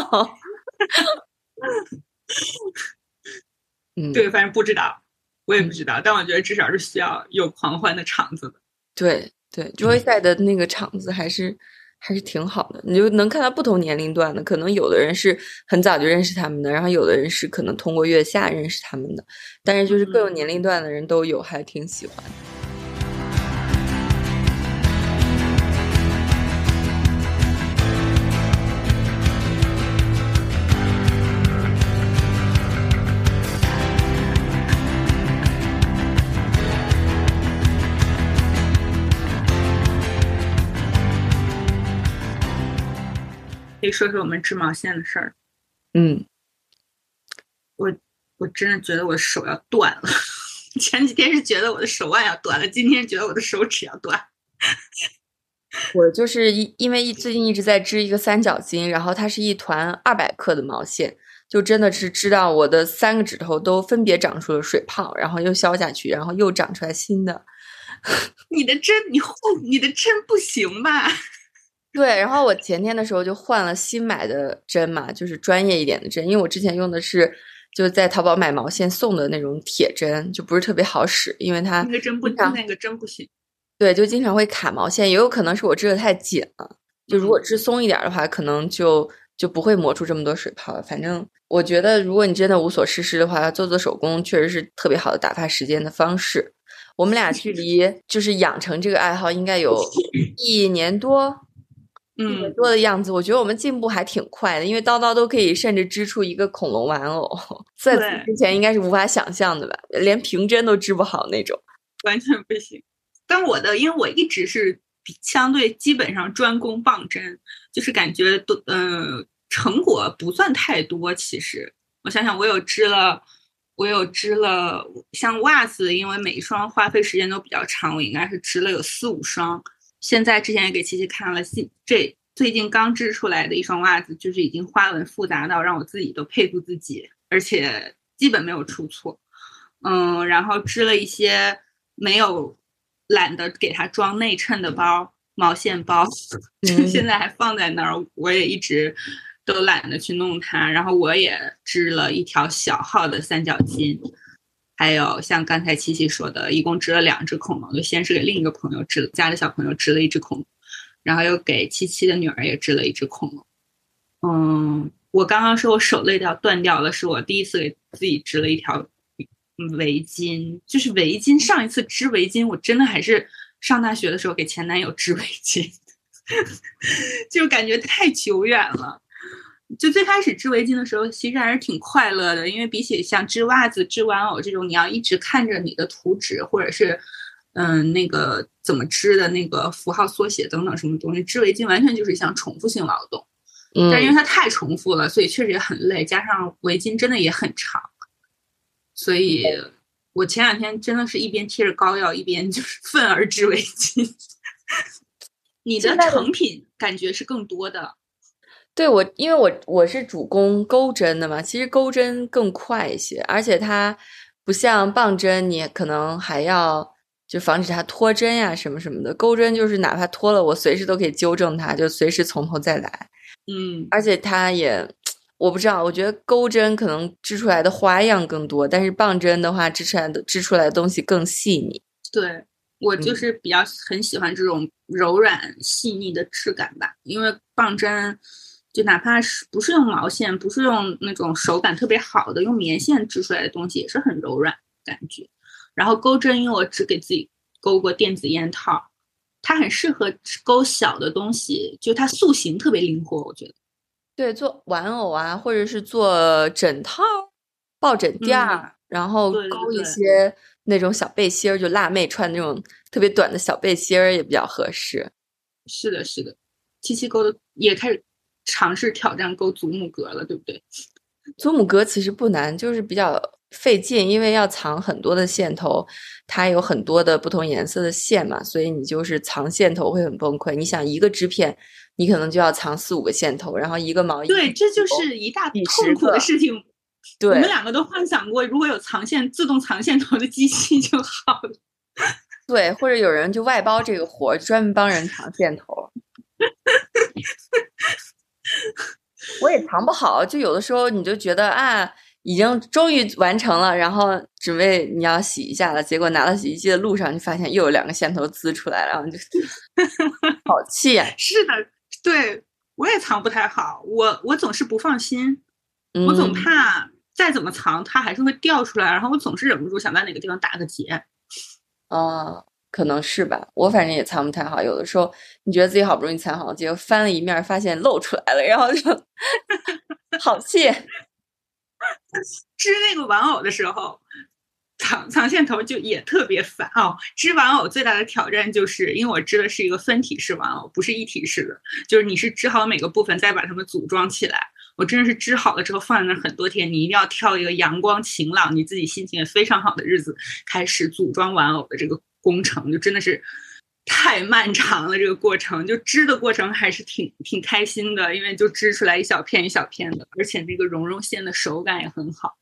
嗯，对，反正不知道，我也不知道，但我觉得至少是需要有狂欢的场子的。对对，Joyside 的那个场子还是还是挺好的，你就能看到不同年龄段的，可能有的人是很早就认识他们的，然后有的人是可能通过月下认识他们的，但是就是各种年龄段的人都有，还挺喜欢。可以说说我们织毛线的事儿。嗯，我我真的觉得我的手要断了。前几天是觉得我的手腕要断了，今天觉得我的手指要断。我就是一因为一最近一直在织一个三角巾，然后它是一团二百克的毛线，就真的是织到我的三个指头都分别长出了水泡，然后又消下去，然后又长出来新的。你的针，你后你的针不行吧？对，然后我前天的时候就换了新买的针嘛，就是专业一点的针，因为我之前用的是就在淘宝买毛线送的那种铁针，就不是特别好使，因为它那个针不，那个针不行。对，就经常会卡毛线，也有可能是我织的太紧了，就如果织松一点的话，可能就就不会磨出这么多水泡了。反正我觉得，如果你真的无所事事的话，做做手工确实是特别好的打发时间的方式。我们俩距离就是养成这个爱好应该有 一年多，嗯，多的样子。我觉得我们进步还挺快的，因为叨叨都可以甚至织出一个恐龙玩偶，在此之前应该是无法想象的吧，连平针都织不好那种。完全不行。但我的，因为我一直是比相对基本上专攻棒针，就是感觉都嗯、成果不算太多。其实我想想，我有织了，我有织了像袜子，因为每一双花费时间都比较长，我应该是织了有四五双。现在之前也给琪琪看了，新这最近刚织出来的一双袜子，就是已经花纹复杂到让我自己都佩服自己，而且基本没有出错。嗯，然后织了一些没有懒得给它装内衬的包，毛线包，嗯 现在还放在那儿，我也一直都懒得去弄它。然后我也织了一条小号的三角巾，还有像刚才七七说的，一共织了两只恐龙，就先是给另一个朋友织，家里小朋友织了一只恐龙，然后又给七七的女儿也织了一只恐龙。嗯，我刚刚说我手累到断掉了，是我第一次给自己织了一条围巾，就是围巾。上一次织围巾，我真的还是上大学的时候给前男友织围巾，就感觉太久远了。就最开始织围巾的时候，其实还是挺快乐的，因为比起像织袜子、织玩偶这种，你要一直看着你的图纸或者是嗯那个怎么织的那个符号缩写等等什么东西，织围巾完全就是一项重复性劳动。但因为嗯，它太重复了，所以确实也很累，加上围巾真的也很长，所以我前两天真的是一边贴着膏药，一边就是愤而织围巾。你的成品感觉是更多的，对我，因为我我是主攻钩针的嘛，其实钩针更快一些，而且它不像棒针，你可能还要就防止它脱针呀什么什么的。钩针就是哪怕脱了，我随时都可以纠正它，就随时从头再来。嗯，而且它也，我不知道，我觉得钩针可能织出来的花样更多，但是棒针的话，织出来的织出来的东西更细腻。对我就嗯是比较很喜欢这种柔软细腻的质感吧，因为棒针就哪怕是不是用毛线，不是用那种手感特别好的，用棉线织出来的东西也是很柔软感觉。然后钩针，因为我只给自己钩过电子烟套，它很适合钩小的东西，就它塑形特别灵活，我觉得。对，做玩偶啊，或者是做枕套、抱枕垫儿，然后嗯对对勾一些那种小背心儿，就辣妹穿那种特别短的小背心儿也比较合适。是的，是的，七七钩的也开始尝试挑战钩祖母格了，对不对？祖母格其实不难，就是比较费劲，因为要藏很多的线头，它有很多的不同颜色的线嘛，所以你就是藏线头会很崩溃。你想一个织片，你可能就要藏四五个线头，然后一个毛衣，对，这就是一大几痛苦的事情。我对们两个都幻想过，如果有藏线自动藏线头的机器就好了。对，或者有人就外包这个活，专门帮人藏线头。我也藏不好，就有的时候你就觉得啊，已经终于完成了，然后准备你要洗一下了，结果拿到洗衣机的路上，就发现又有两个线头滋出来了，然后就 好气呀、是的，对我也藏不太好，我我总是不放心，我总嗯怕再怎么藏它还是会掉出来，然后我总是忍不住想在哪个地方打个结。啊，可能是吧，我反正也藏不太好。有的时候你觉得自己好不容易藏好，结果翻了一面，发现露出来了，然后就 好气。织那个玩偶的时候，藏藏线头就也特别烦哦。织玩偶最大的挑战就是，因为我织的是一个分体式玩偶，不是一体式的，就是你是织好每个部分，再把它们组装起来。我真的是织好了之后放在那很多天，你一定要挑一个阳光晴朗、你自己心情也非常好的日子开始组装玩偶的这个工程，就真的是太漫长了。这个过程就织的过程还是挺挺开心的，因为就织出来一小片一小片的，而且那个绒绒线的手感也很好。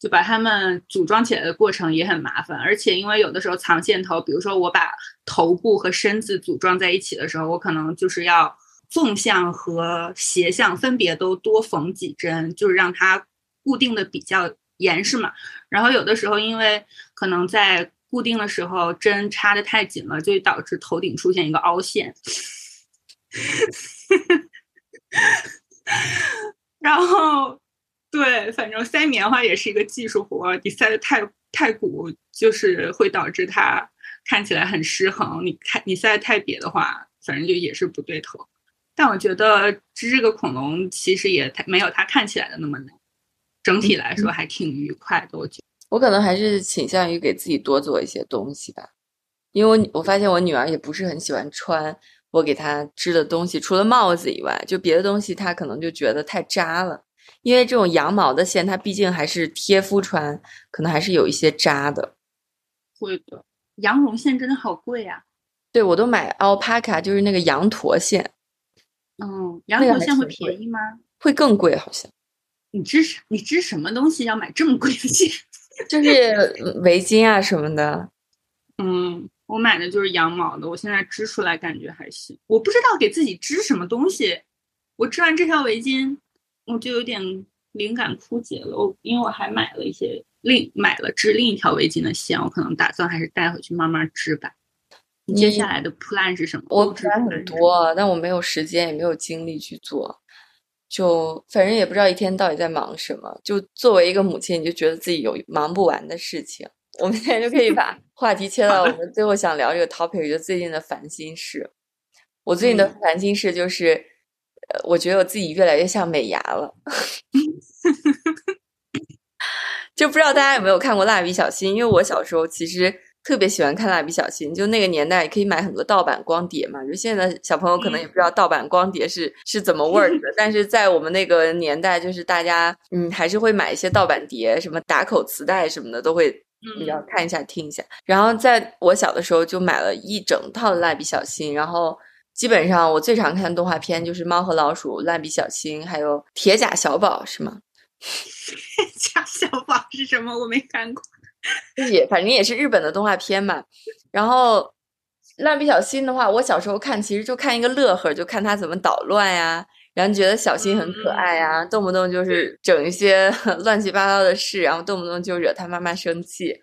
就把它们组装起来的过程也很麻烦，而且因为有的时候藏线头，比如说我把头部和身子组装在一起的时候，我可能就是要纵向和斜向分别都多缝几针，就是让它固定的比较严实嘛。然后有的时候因为可能在固定的时候针插的太紧了，就会导致头顶出现一个凹陷。然后，对，反正塞棉花也是一个技术活儿，你塞的太太鼓，就是会导致它看起来很失衡。你看你塞的太瘪的话，反正就也是不对头。但我觉得织这个恐龙其实也太没有它看起来的那么难，整体来说还挺愉快的。我觉得，我可能还是倾向于给自己多做一些东西吧，因为我我发现我女儿也不是很喜欢穿我给她织的东西，除了帽子以外，就别的东西她可能就觉得太扎了。因为这种羊毛的线，它毕竟还是贴肤穿，可能还是有一些扎的。会的。羊绒线真的好贵呀、对我都买 alpaca，就是那个羊驼线，嗯，羊驼线会便宜吗？会更贵，好像你织什你织什么东西要买这么贵的线？就是围巾啊什么的。嗯，我买的就是羊毛的，我现在织出来感觉还行。我不知道给自己织什么东西，我织完这条围巾，我就有点灵感枯竭了。我因为我还买了一些另买了织另一条围巾的线，我可能打算还是带回去慢慢织吧。你接下来的 plan 是什么？我 plan 很多，但我没有时间，也没有精力去做，就反正也不知道一天到底在忙什么。就作为一个母亲，你就觉得自己有忙不完的事情。我们现在就可以把 话题切到我们最后想聊这个 topic，就最近的烦心事。我最近的嗯烦心事就是，呃我觉得我自己越来越像美牙了。就不知道大家有没有看过《蜡笔小新》？因为我小时候其实特别喜欢看《蜡笔小新》，就那个年代可以买很多盗版光碟嘛。就现在小朋友可能也不知道盗版光碟是是怎么 work 的，但是在我们那个年代，就是大家嗯还是会买一些盗版碟，什么打口磁带什么的都会。你要看一下听一下，然后在我小的时候就买了一整套的蜡笔小新，然后基本上我最常看的动画片就是《猫和老鼠》、《蜡笔小新》，还有《铁甲小宝》，是吗？铁甲小宝是什么？我没看过。也反正也是日本的动画片嘛。然后蜡笔小新的话，我小时候看其实就看一个乐呵，就看他怎么捣乱呀，然后觉得小新很可爱呀，动不动就是整一些 乱七八糟的事，然后动不动就惹他妈妈生气。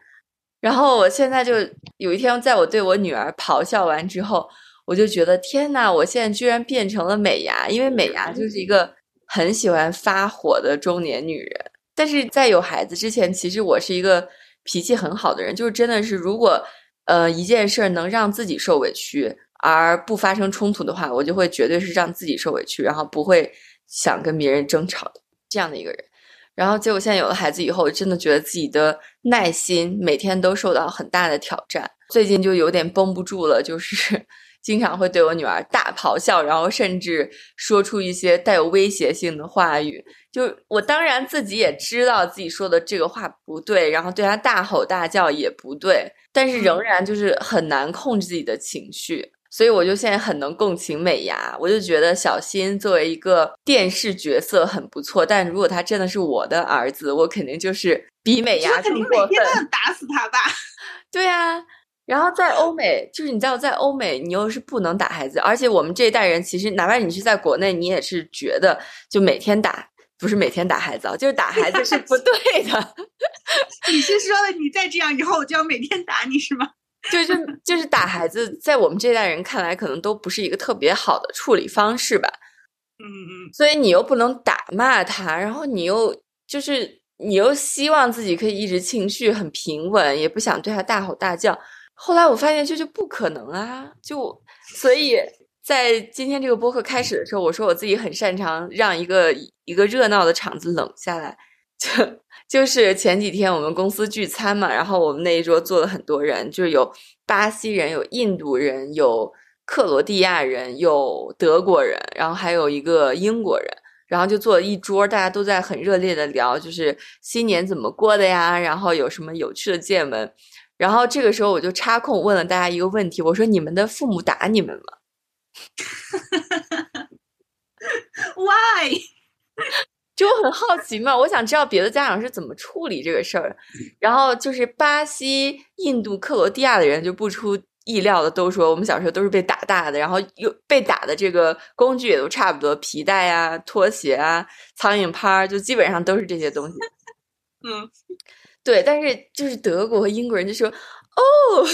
然后我现在就有一天，在我对我女儿咆哮完之后，我就觉得天呐，我现在居然变成了美牙，因为美牙就是一个很喜欢发火的中年女人。但是在有孩子之前，其实我是一个脾气很好的人，就是真的是，如果呃一件事儿能让自己受委屈而不发生冲突的话，我就会绝对是让自己受委屈，然后不会想跟别人争吵的这样的一个人。然后结果现在有了孩子以后，真的觉得自己的耐心每天都受到很大的挑战。最近就有点绷不住了，就是经常会对我女儿大咆哮，然后甚至说出一些带有威胁性的话语。就我当然自己也知道自己说的这个话不对，然后对她大吼大叫也不对，但是仍然就是很难控制自己的情绪。所以我就现在很能共情美牙，我就觉得小新作为一个电视角色很不错，但如果他真的是我的儿子，我肯定就是比美牙更过分，打死他吧。对呀，然后在欧美，就是你知道，在欧美你又是不能打孩子，而且我们这一代人其实，哪怕你是在国内，你也是觉得就每天打，不是每天打孩子啊，就是打孩子是不对的。你是说你再这样以后，我就要每天打你是吗？就是就是打孩子，在我们这代人看来，可能都不是一个特别好的处理方式吧。嗯嗯。所以你又不能打骂他，然后你又就是你又希望自己可以一直情绪很平稳，也不想对他大吼大叫。后来我发现这就不可能啊！就所以在今天这个播客开始的时候，我说我自己很擅长让一个一个热闹的场子冷下来。就就是前几天我们公司聚餐嘛，然后我们那一桌坐了很多人，就是有巴西人、有印度人、有克罗地亚人、有德国人，然后还有一个英国人，然后就坐了一桌，大家都在很热烈的聊，就是新年怎么过的呀，然后有什么有趣的见闻。然后这个时候我就插空问了大家一个问题，我说：“你们的父母打你们吗？” Why？就我很好奇嘛，我想知道别的家长是怎么处理这个事儿。然后就是巴西、印度、克罗地亚的人就不出意料的都说，我们小时候都是被打大的，然后又被打的这个工具也都差不多，皮带啊、拖鞋啊、苍蝇拍儿，就基本上都是这些东西。嗯，对。但是就是德国和英国人就说：“哦，吓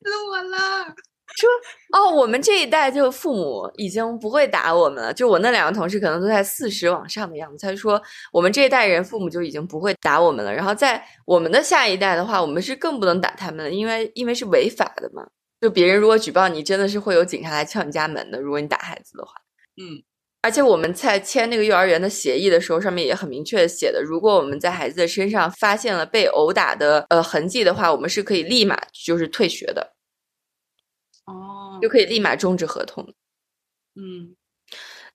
死我了。”说哦，我们这一代就父母已经不会打我们了。就我那两个同事可能都在四十往上的样子。他说我们这一代人父母就已经不会打我们了。然后在我们的下一代的话，我们是更不能打他们了，因为因为是违法的嘛。就别人如果举报你，真的是会有警察来敲你家门的。如果你打孩子的话，嗯。而且我们在签那个幼儿园的协议的时候，上面也很明确的写的，如果我们在孩子的身上发现了被殴打的呃痕迹的话，我们是可以立马就是退学的。哦，就可以立马终止合同。嗯，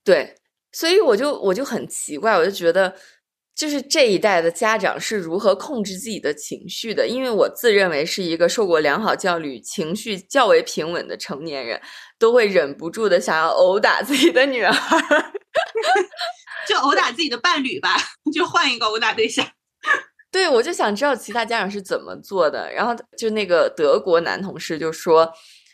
对，所以我就我就很奇怪，我就觉得，就是这一代的家长是如何控制自己的情绪的？因为我自认为是一个受过良好教育、情绪较为平稳的成年人，都会忍不住的想要殴打自己的女儿，就殴打自己的伴侣吧，就换一个殴打对象。对，我就想知道其他家长是怎么做的。然后就那个德国男同事就说。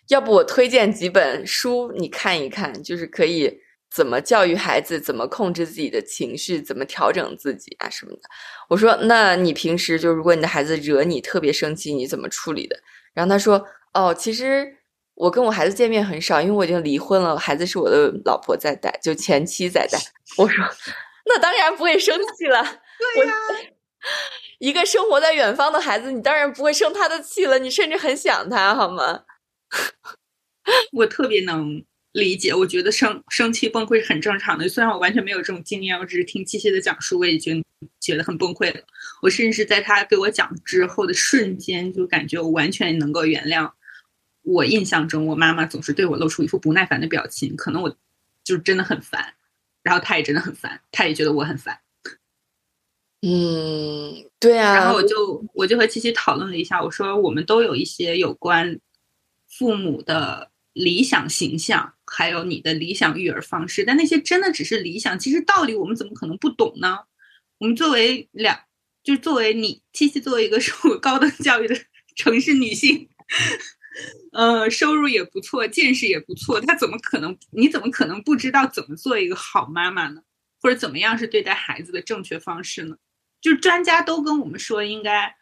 要不我推荐几本书你看一看，就是可以怎么教育孩子，怎么控制自己的情绪，怎么调整自己啊什么的。我说，那你平时就如果你的孩子惹你特别生气，你怎么处理的？然后他说，哦，其实我跟我孩子见面很少，因为我已经离婚了，孩子是我的老婆在带，就前妻在带。我说，那当然不会生气了。对呀，一个生活在远方的孩子，你当然不会生他的气了，你甚至很想他，好吗？我特别能理解。我觉得生生气崩溃是很正常的，虽然我完全没有这种经验，我只是听七七的讲述，我也觉得觉得很崩溃了。我甚至在他给我讲之后的瞬间，就感觉我完全能够原谅。我印象中，我妈妈总是对我露出一副不耐烦的表情，可能我就真的很烦，然后她也真的很烦，她也觉得我很烦。嗯，对啊。然后我就我就和七七讨论了一下，我说我们都有一些有关父母的理想形象，还有你的理想育儿方式，但那些真的只是理想，其实道理我们怎么可能不懂呢？我们作为两，就是作为你七七作为一个 受过高等教育的城市女性。呃，收入也不错，见识也不错，他怎么可能？你怎么可能不知道怎么做一个好妈妈呢？或者怎么样是对待孩子的正确方式呢？就是专家都跟我们说，应该，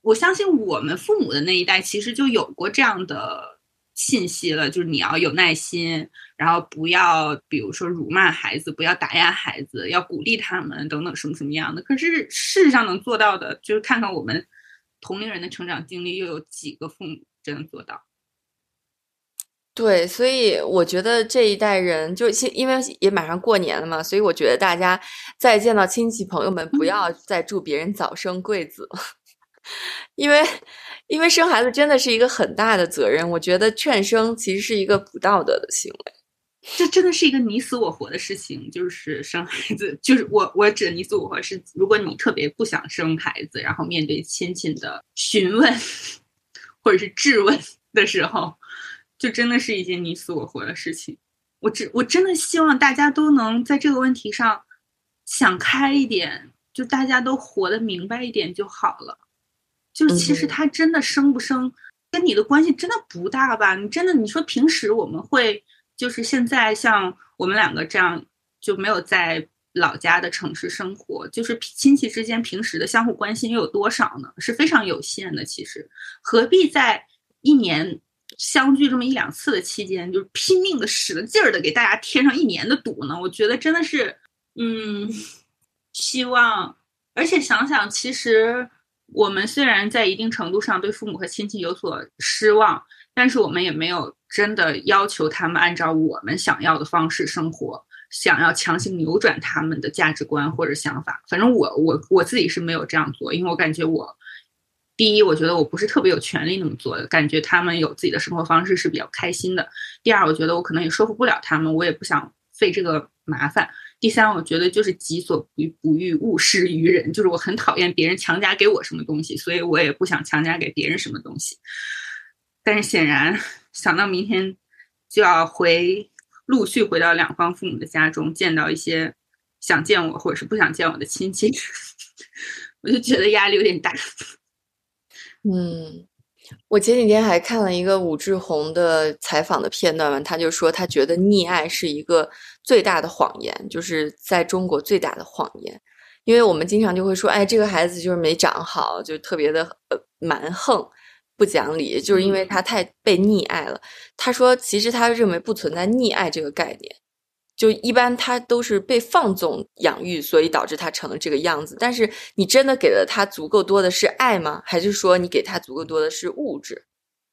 我相信我们父母的那一代其实就有过这样的信息了，就是你要有耐心，然后不要比如说辱骂孩子，不要打压孩子，要鼓励他们等等什么什么样的。可是事实上能做到的，就是看看我们同龄人的成长经历，又有几个父母。真能做到，对，所以我觉得这一代人就因为也马上过年了嘛，所以我觉得大家再见到亲戚朋友们，不要再祝别人早生贵子，因为因为生孩子真的是一个很大的责任，我觉得劝生其实是一个不道德的行为，这真的是一个你死我活的事情，就是生孩子，就是我我指你死我活是，如果你特别不想生孩子，然后面对亲戚的询问。或者是质问 的时候，就真的是一件你死我活的事情。我只我真的希望大家都能在这个问题上想开一点，就大家都活得明白一点就好了。就其实他真的生不生，跟你的关系真的不大吧？你真的你说平时我们会就是现在像我们两个这样就没有在。老家的城市生活，就是亲戚之间平时的相互关心又有多少呢？是非常有限的。其实何必在一年相聚这么一两次的期间，就是拼命的使了劲儿的给大家添上一年的堵呢？我觉得真的是，嗯，希望。而且想想，其实我们虽然在一定程度上对父母和亲戚有所失望，但是我们也没有真的要求他们按照我们想要的方式生活。想要强行扭转他们的价值观或者想法，反正我我我自己是没有这样做，因为我感觉我第一，我觉得我不是特别有权利那么做的，感觉他们有自己的生活方式是比较开心的。第二，我觉得我可能也说服不了他们，我也不想费这个麻烦。第三，我觉得就是己所不不欲，勿施于人，就是我很讨厌别人强加给我什么东西，所以我也不想强加给别人什么东西。但是显然，想到明天就要回。陆续回到两方父母的家中，见到一些想见我或者是不想见我的亲戚，我就觉得压力有点大。嗯，我前几天还看了一个武志红的采访的片段嘛，他就说他觉得溺爱是一个最大的谎言，就是在中国最大的谎言，因为我们经常就会说，哎，这个孩子就是没长好，就特别的呃蛮横。不讲理，就是因为他太被溺爱了。他说，其实他认为不存在溺爱这个概念，就一般他都是被放纵养育，所以导致他成了这个样子。但是你真的给了他足够多的是爱吗？还是说你给他足够多的是物质？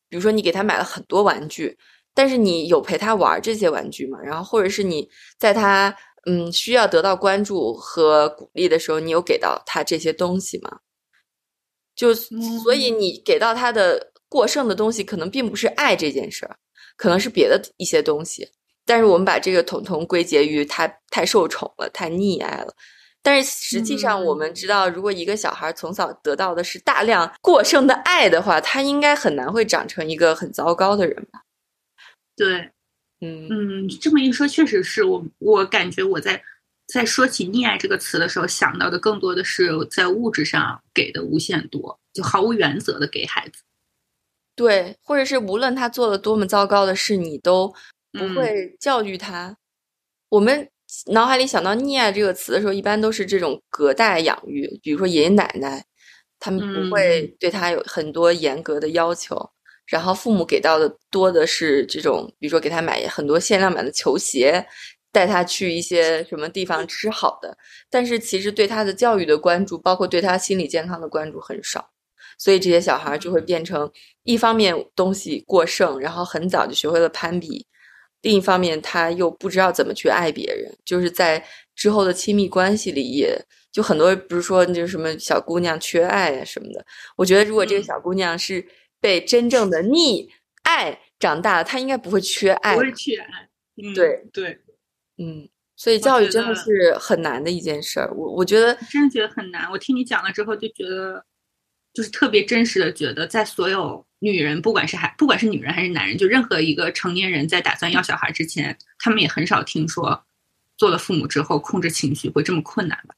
比如说你给他买了很多玩具，但是你有陪他玩这些玩具吗？然后或者是你在他嗯需要得到关注和鼓励的时候，你有给到他这些东西吗？就所以你给到他的过剩的东西，可能并不是爱这件事儿，可能是别的一些东西。但是我们把这个统统归结于他太受宠了，太溺爱了。但是实际上，我们知道，如果一个小孩从小得到的是大量过剩的爱的话，他应该很难会长成一个很糟糕的人吧？对，嗯嗯，这么一说，确实是我我感觉我在。在说起溺爱这个词的时候，想到的更多的是在物质上给的无限多，就毫无原则的给孩子。对，或者是无论他做了多么糟糕的事，你都不会教育他。我们脑海里想到溺爱这个词的时候，一般都是这种隔代养育，比如说爷爷奶奶，他们不会对他有很多严格的要求，然后父母给到的多的是这种，比如说给他买很多限量版的球鞋。带他去一些什么地方吃好的，但是其实对他的教育的关注，包括对他心理健康的关注很少，所以这些小孩就会变成一方面东西过剩，然后很早就学会了攀比，另一方面，他又不知道怎么去爱别人，就是在之后的亲密关系里，也就很多不是说就是什么小姑娘缺爱啊什么的。我觉得，如果这个小姑娘是被真正的溺爱长大，她应该不会缺爱，不会缺爱。嗯、对对，嗯，所以教育真的是很难的一件事儿。我我觉得真的觉得很难。我听你讲了之后，就觉得就是特别真实的觉得，在所有。女人不管是还不管是女人还是男人，就任何一个成年人在打算要小孩之前，他们也很少听说做了父母之后控制情绪会这么困难吧？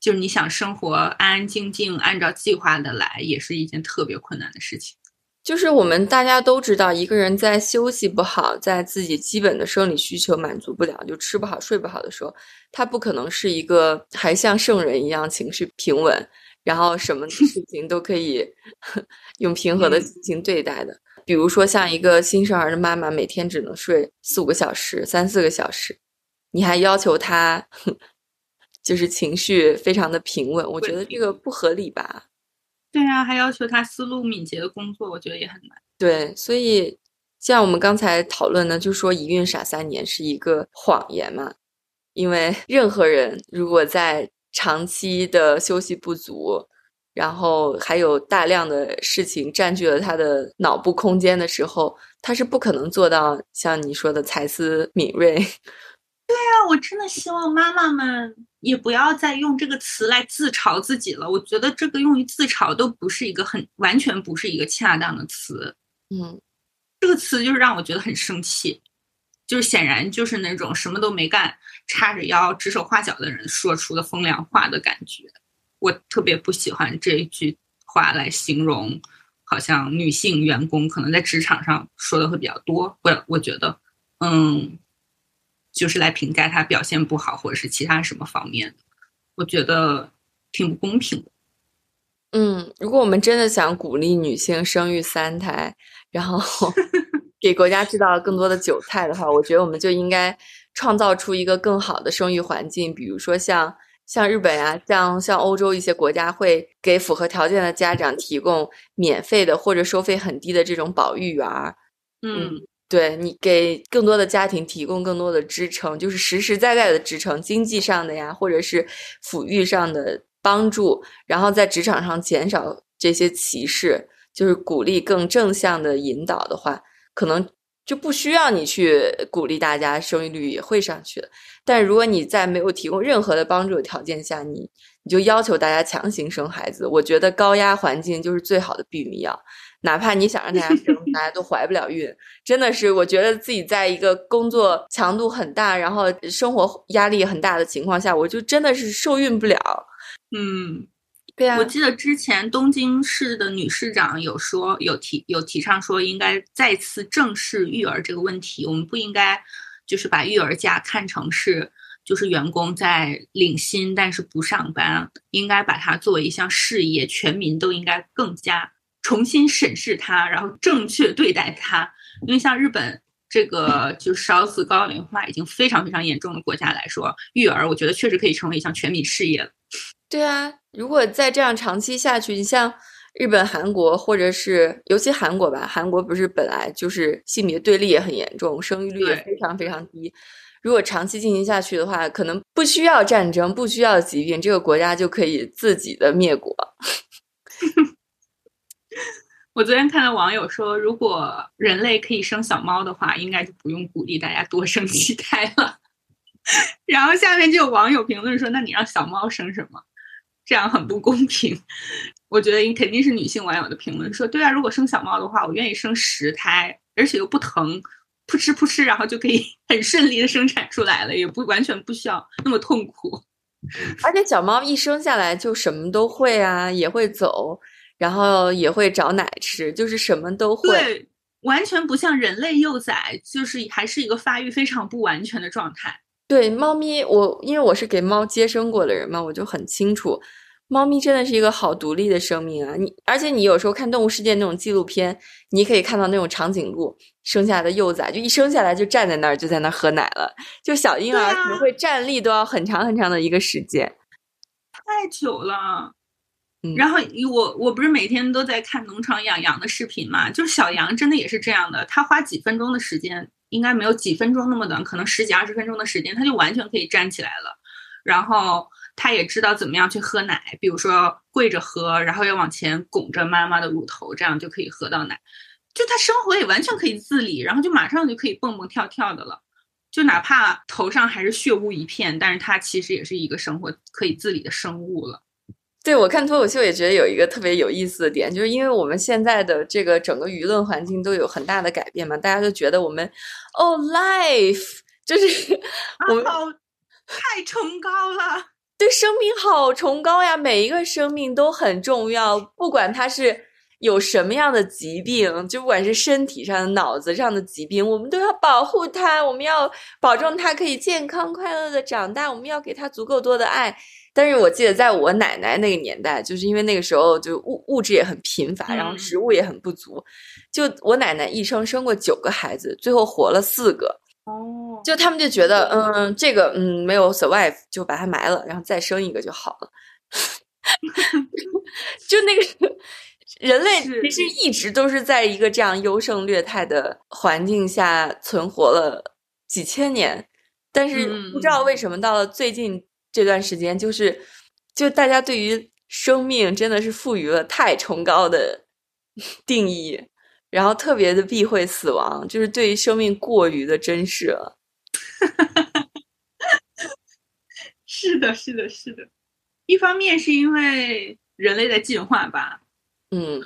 就是你想生活安安静静，按照计划的来，也是一件特别困难的事情。就是我们大家都知道，一个人在休息不好，在自己基本的生理需求满足不了，就吃不好睡不好的时候，他不可能是一个还像圣人一样情绪平稳。然后什么事 情都可以 用平和的心情对待的，比如说像一个新生儿的妈妈，每天只能睡四五个小时、三四个小时，你还要求他 就是情绪非常的平稳，我觉得这个不合理吧？对啊，还要求他思路敏捷的工作，我觉得也很难。对，所以像我们刚才讨论的，就说一孕傻三年是一个谎言嘛，因为 任何人如果在长期的休息不足，然后还有大量的事情占据了他的脑部空间的时候，他是不可能做到像你说的才思敏锐。对啊，我真的希望妈妈们也不要再用这个词来自嘲自己了。我觉得这个用于自嘲都不是一个很完全不是一个恰当的词。嗯，这个词就是让我觉得很生气，就是显然就是那种什么都没干。叉着腰指手画脚的人说出的风凉话的感觉，我特别不喜欢这一句话来形容，好像女性员工可能在职场上说的会比较多。我我觉得，嗯，就是来评价他表现不好或者是其他什么方面，我觉得挺不公平的。嗯，如果我们真的想鼓励女性生育三胎，然后 给国家制造更多的韭菜的话，我觉得我们就应该。创造出一个更好的生育环境，比如说像像日本啊，像像欧洲一些国家会给符合条件的家长提供免费的或者收费很低的这种保育员儿。嗯，对你给更多的家庭提供更多的支撑，就是实实在在的支撑，经济上的呀，或者是抚育上的帮助，然后在职场上减少这些歧视，就是鼓励更正向的引导的话，可能。就不需要你去鼓励大家，生育率也会上去的。但如果你在没有提供任何的帮助的条件下，你你就要求大家强行生孩子，我觉得高压环境就是最好的避孕药。哪怕你想让大家生，大家都怀不了孕。真的是，我觉得自己在一个工作强度很大，然后生活压力很大的情况下，我就真的是受孕不了。嗯。对啊，我记得之前东京市的女市长有说，有提有提倡说，应该再次正视育儿这个问题。我们不应该就是把育儿假看成是就是员工在领薪但是不上班，应该把它作为一项事业，全民都应该更加重新审视它，然后正确对待它。因为像日本这个 就少子高龄化已经非常非常严重的国家来说，育儿我觉得确实可以成为一项全民事业了。对啊，如果再这样长期下去，你像日本、韩国，或者是尤其韩国吧，韩国不是本来就是性别对立也很严重，生育率也非常非常低。如果长期进行下去的话，可能不需要战争，不需要疾病，这个国家就可以自己的灭国。我昨天看到网友说，如果人类可以生小猫的话，应该就不用鼓励大家多生几胎了。然后下面就有网友评论说：“那你让小猫生什么？”这样很不公平，我觉得肯定是女性网友的评论说：“对啊，如果生小猫的话，我愿意生十胎，而且又不疼，扑哧扑哧，然后就可以 很顺利的生产出来了，也不完全不需要那么痛苦。而且小猫一生下来就什么都会啊，也会走，然后也会找奶吃，就是什么都会，对，完全不像人类幼崽，就是还是一个发育非常不完全的状态。”对猫咪，我因为我是给猫接生过的人嘛，我就很清楚，猫咪真的是一个好独立的生命啊！你而且你有时候看《动物世界》那种纪录片，你可以看到那种长颈鹿生下来的幼崽，就一生下来就站在那儿，就在那儿喝奶了。就小婴儿可能会站立都要很长很长的一个时间，太久了。然后我我不是每天都在看农场养羊的视频嘛，就是小羊真的也是这样的，它花几分钟的时间。应该没有几分钟那么短，可能十几二十分钟的时间，它就完全可以站起来了。然后他也知道怎么样去喝奶，比如说跪着喝，然后要往前拱着妈妈的乳头，这样就可以喝到奶。就他生活也完全可以自理，然后就马上就可以蹦蹦跳跳的了。就哪怕头上还是血污一片，但是他其实也是一个生活可以自理的生物了。对我看脱口秀也觉得有一个特别有意思的点，就是因为我们现在的这个整个舆论环境都有很大的改变嘛，大家都觉得我们哦，life 就是 我们太崇高了，对生命好崇高呀，每一个生命都很重要，不管它是有什么样的疾病，就不管是身体上的、脑子上的疾病，我们都要保护它，我们要保证它可以健康快乐的长大，我们要给它足够多的爱。但是我记得在我奶奶那个年代，就是因为那个时候就物物质也很贫乏，然后食物也很不足，就我奶奶一生生过九个孩子，最后活了四个。哦，就他们就觉得，嗯，这个嗯没有 survive，就把它埋了，然后再生一个就好了。就那个人类其实一直都是在一个这样优胜劣汰的环境下存活了几千年，但是不知道为什么到了最近。这段时间就是，就大家对于生命真的是赋予了太崇高的定义，然后特别的避讳死亡，就是对于生命过于的珍视了。是的，是的，是的。一方面是因为人类在进化吧，嗯，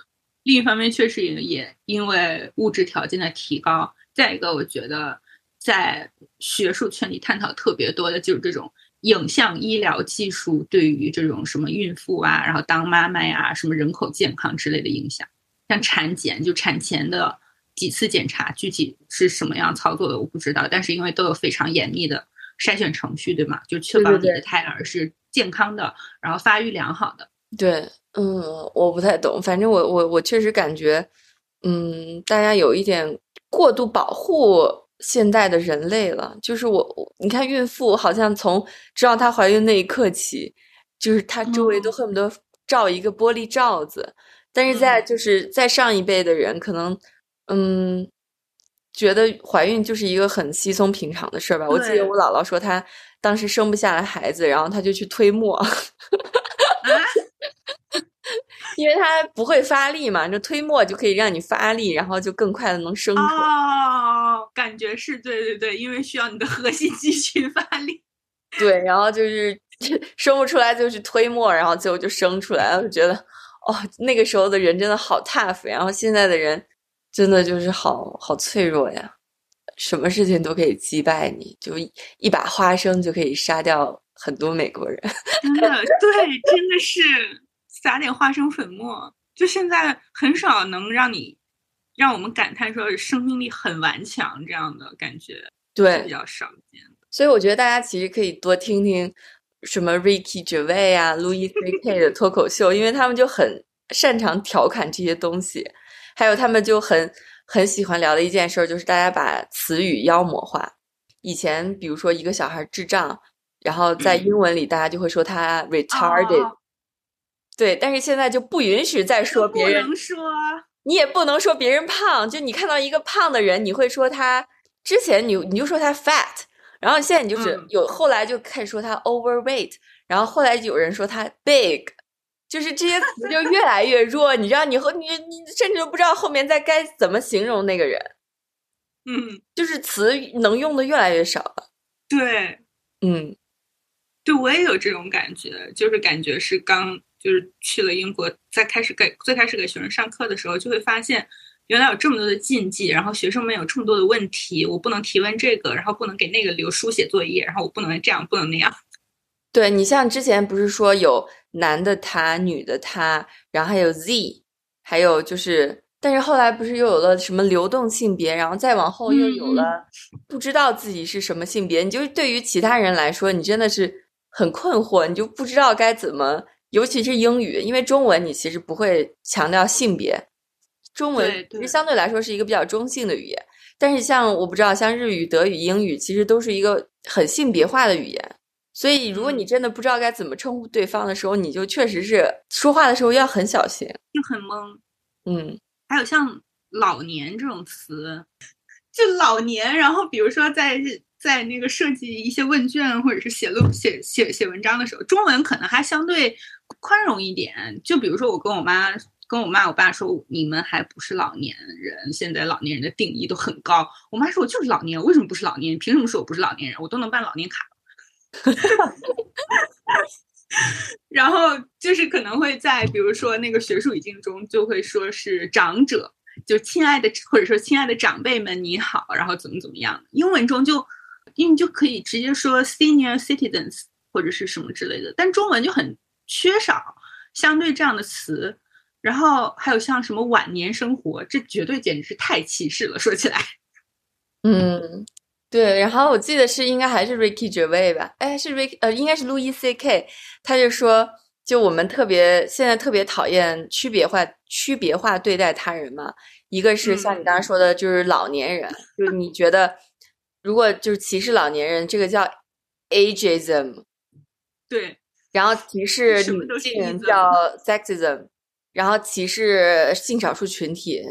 另一方面确实也也因为物质条件的提高。再一个，我觉得在学术圈里探讨特别多的就是这种。影像医疗技术对于这种什么孕妇啊，然后当妈妈呀，什么人口健康之类的影响，像产检就产前的几次检查，具体是什么样操作的我不知道，但是因为都有非常严密的筛选程序，对吗？就确保你的胎儿是健康的，然后发育良好的。对，嗯，我不太懂，反正我我我确实感觉，嗯，大家有一点过度保护。现代的人类了，就是我，你看孕妇好像从知道她怀孕那一刻起，就是她周围都恨不得罩一个玻璃罩子。但是在就是在上一辈的人，可能嗯，觉得怀孕就是一个很稀松平常的事儿吧。我记得我姥姥说，她当时生不下来孩子，然后她就去推磨。因为它不会发力嘛，就推磨就可以让你发力，然后就更快的能生出来。哦，感觉是对对对，因为需要你的核心肌群发力。对，然后就是 生不出来就去推磨，然后最后就生出来了。就觉得哦，那个时候的人真的好 tough，然后现在的人真的就是好好脆弱呀，什么事情都可以击败你，就一把花生就可以杀掉很多美国人。真的，对，真的是。撒点花生粉末，就现在很少能让你让我们感叹说生命力很顽强这样的感觉，对，比较少见。所以我觉得大家其实可以多听听什么 Ricky Gervais 啊、Louis C.K. 的脱口秀，因为他们就很擅长调侃这些东西，还有他们就很很喜欢聊的一件事就是大家把词语妖魔化。以前比如说一个小孩智障，然后在英文里大家就会说他 retarded。对，但是现在就不允许再说别人，不能说，你也不能说别人胖。就你看到一个胖的人，你会说他之前你你就说他 fat，然后现在你就是有后来就开始说他 overweight，然后后来有人说他 big，就是这些词就越来越弱。你知道，你和你你甚至都不知道后面再该怎么形容那个人，嗯，就是词能用的越来越少了。对，嗯，对我也有这种感觉，就是感觉是刚。就是去了英国，在开始给最开始给学生上课的时候，就会发现原来有这么多的禁忌，然后学生们有这么多的问题，我不能提问这个，然后不能给那个留书写作业，然后我不能这样，不能那样。对你像之前不是说有男的他，女的他，然后还有 Z，还有就是，但是后来不是又有了什么流动性别，然后再往后又有了不知道自己是什么性别，你就对于其他人来说，你真的是很困惑，你就不知道该怎么。尤其是英语，因为中文你其实不会强调性别，中文其实相对来说是一个比较中性的语言。但是像我不知道，像日语、德语、英语，其实都是一个很性别化的语言。所以如果你真的不知道该怎么称呼对方的时候，你就确实是说话的时候要很小心，就很懵。嗯，还有像老年这种词，就老年，然后比如说在在那个设计一些问卷或者是写论写写写文章的时候，中文可能还相对宽容一点。就比如说我跟我妈跟我妈我爸说，你们还不是老年人，现在老年人的定义都很高。我妈说我就是老年，为什么不是老年人？凭什么说我不是老年人？我都能办老年卡。然后就是可能会在比如说那个学术语境中，就会说是长者，就亲爱的或者说亲爱的长辈们你好，然后怎么怎么样。英文中就因为就可以直接说 senior citizens 或者是什么之类的，但中文就很缺少相对这样的词。然后还有像什么晚年生活，这绝对简直是太歧视了。说起来，嗯。对，然后我记得是应该还是 Ricky Gervais 吧？哎，是 Rick 呃，应该是 Louis C.K. 他就说，就我们特别现在特别讨厌区别化区别化对待他人嘛。一个是像你刚刚说的，就是老年人，就是你觉得如果就是歧视老年人，这个叫 ageism。对，然后歧视女性叫 sexism，然后歧视性少数群体，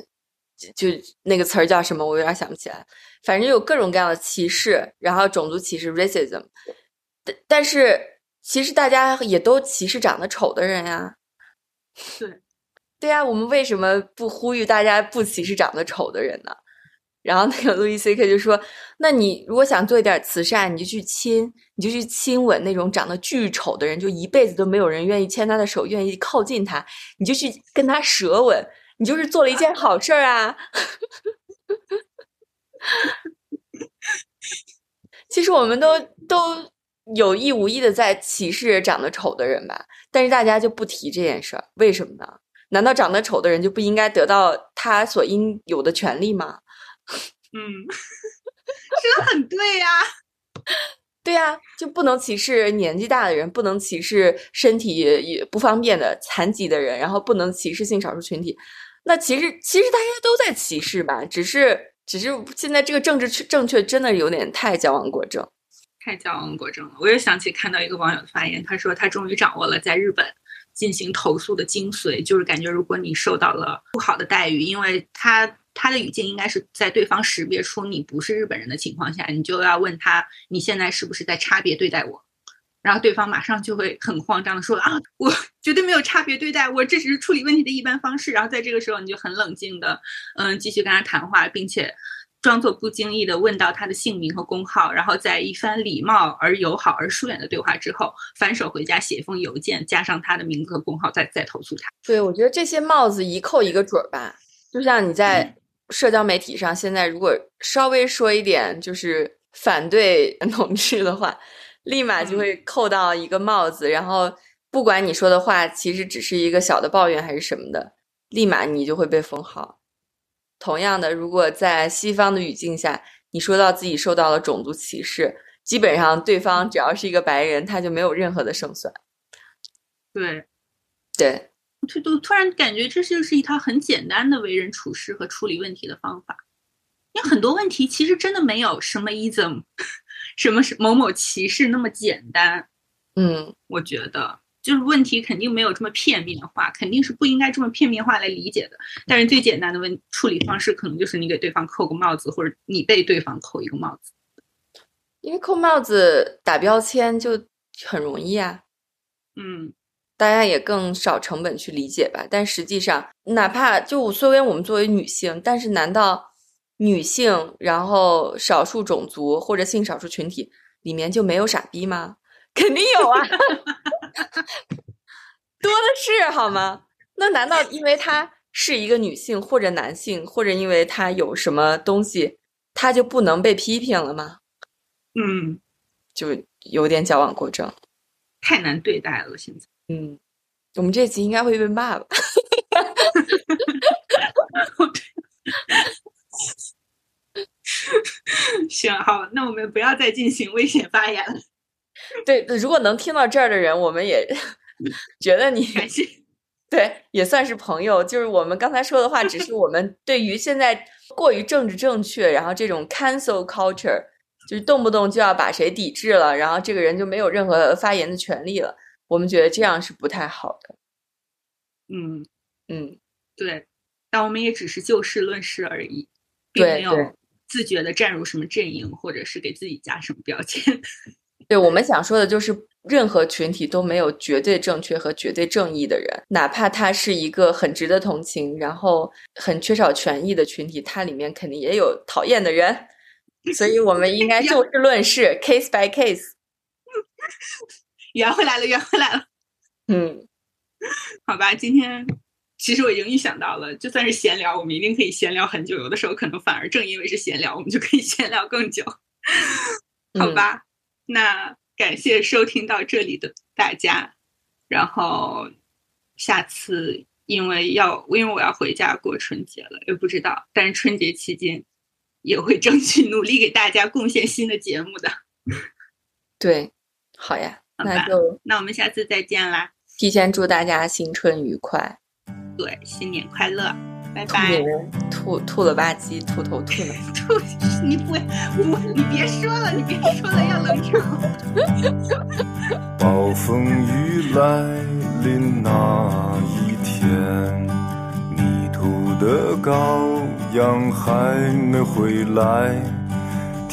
就那个词儿叫什么？我有点想不起来。反正有各种各样的歧视，然后种族歧视 （racism），但但是其实大家也都歧视长得丑的人呀。对，对呀，我们为什么不呼吁大家不歧视长得丑的人呢？然后那个路易 C K 就说：“那你如果想做一点慈善，你就去亲，你就去亲吻那种长得巨丑的人，就一辈子都没有人愿意牵他的手，愿意靠近他，你就去跟他舌吻，你就是做了一件好事儿啊。”其实我们都都有意无意的在歧视长得丑的人吧，但是大家就不提这件事儿，为什么呢？难道长得丑的人就不应该得到他所应有的权利吗？嗯，说的很对呀，对呀，就不能歧视年纪大的人，不能歧视身体也不方便的残疾的人，然后不能歧视性少数群体。那其实其实大家都在歧视吧，只是。只是现在这个政治正确真的有点太矫枉过正，太矫枉过正了。我又想起看到一个网友的发言，他说他终于掌握了在日本进行投诉的精髓，就是感觉如果你受到了不好的待遇，因为他他的语境应该是在对方识别出你不是日本人的情况下，你就要问他你现在是不是在差别对待我。然后对方马上就会很慌张的说啊，我绝对没有差别对待，我这只是处理问题的一般方式。然后在这个时候，你就很冷静的，嗯，继续跟他谈话，并且装作不经意的问到他的姓名和工号。然后在一番礼貌而友好而疏远的对话之后，反手回家写一封邮件，加上他的名字和工号，再再投诉他。对，我觉得这些帽子一扣一个准儿吧。就像你在社交媒体上，现在如果稍微说一点就是反对 同志的话。立马就会扣到一个帽子，然后不管你说的话其实只是一个小的抱怨还是什么的，立马你就会被封号。同样的，如果在西方的语境下，你说到自己受到了种族歧视，基本上对方只要是一个白人，他就没有任何的胜算。对，对，突突突然感觉这就是一套很简单的为人处事和处理问题的方法，因为很多问题其实真的没有什么 ism。什么是某某歧视那么简单？嗯，我觉得就是问题肯定没有这么片面化，肯定是不应该这么片面化来理解的。但是最简单的问处理方式，可能就是你给对方扣个帽子，或者你被对方扣一个帽子。因为扣帽子打标签就很容易啊。嗯，大家也更少成本去理解吧。但实际上，哪怕就虽然我们作为女性，但是难道？女性，然后少数种族或者性少数群体里面就没有傻逼吗？肯定有啊，多的是，好吗？那难道因为她是一个女性或者男性，或者因为她有什么东西，她就不能被批评了吗？嗯，就有点矫枉过正，太难对待了。现在，嗯，我们这集应该会被骂吧？行，好，那我们不要再进行危险发言了。对，如果能听到这儿的人，我们也 觉得你感谢。对，也算是朋友。就是我们刚才说的话，只是我们对于现在过于政治正确，然后这种 cancel culture，就是动不动就要把谁抵制了，然后这个人就没有任何发言的权利了。我们觉得这样是不太好的。嗯嗯，对，但我们也只是就事论事而已。并没有自觉的站入什么阵营，或者是给自己加什么标签。对我们想说的就是，任何群体都没有绝对正确和绝对正义的人，哪怕他是一个很值得同情，然后很缺少权益的群体，它里面肯定也有讨厌的人。所以我们应 该就事论事，case by case。圆回来了，圆回来了。嗯，好吧，今天其实我已经预想到了，就算是闲聊，我们一定可以闲聊很久。有的时候可能反而正因为是闲聊，我们就可以闲聊更久。好吧。那感谢收听到这里的大家，然后下次因为要因为我要回家过春节了，也不知道，但是春节期间也会争取努力给大家贡献新的节目的。对，好呀，那就那我们下次再见啦！提前祝大家新春愉快，对，新年快乐。拜拜！吐吐了吧唧，吐头吐了。吐，你不不，你别说了，你别说了，要冷场。暴风雨来临那一天，泥土的羔羊还没回来，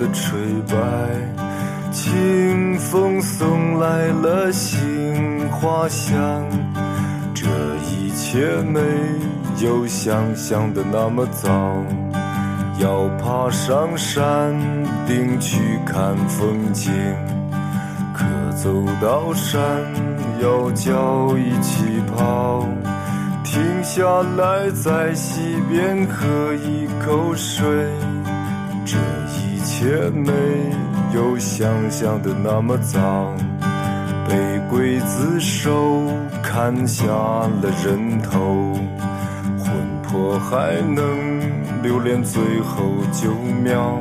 的吹白，清风送来了杏花香。这一切没有想象的那么糟。要爬上山顶去看风景，可走到山腰脚一起跑。停下来在溪边喝一口水。却没有想象的那么糟，被刽子手砍下了人头，魂魄还能留恋最后九秒。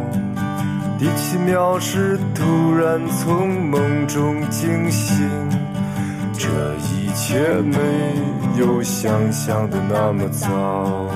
第七秒是突然从梦中惊醒，这一切没有想象的那么糟。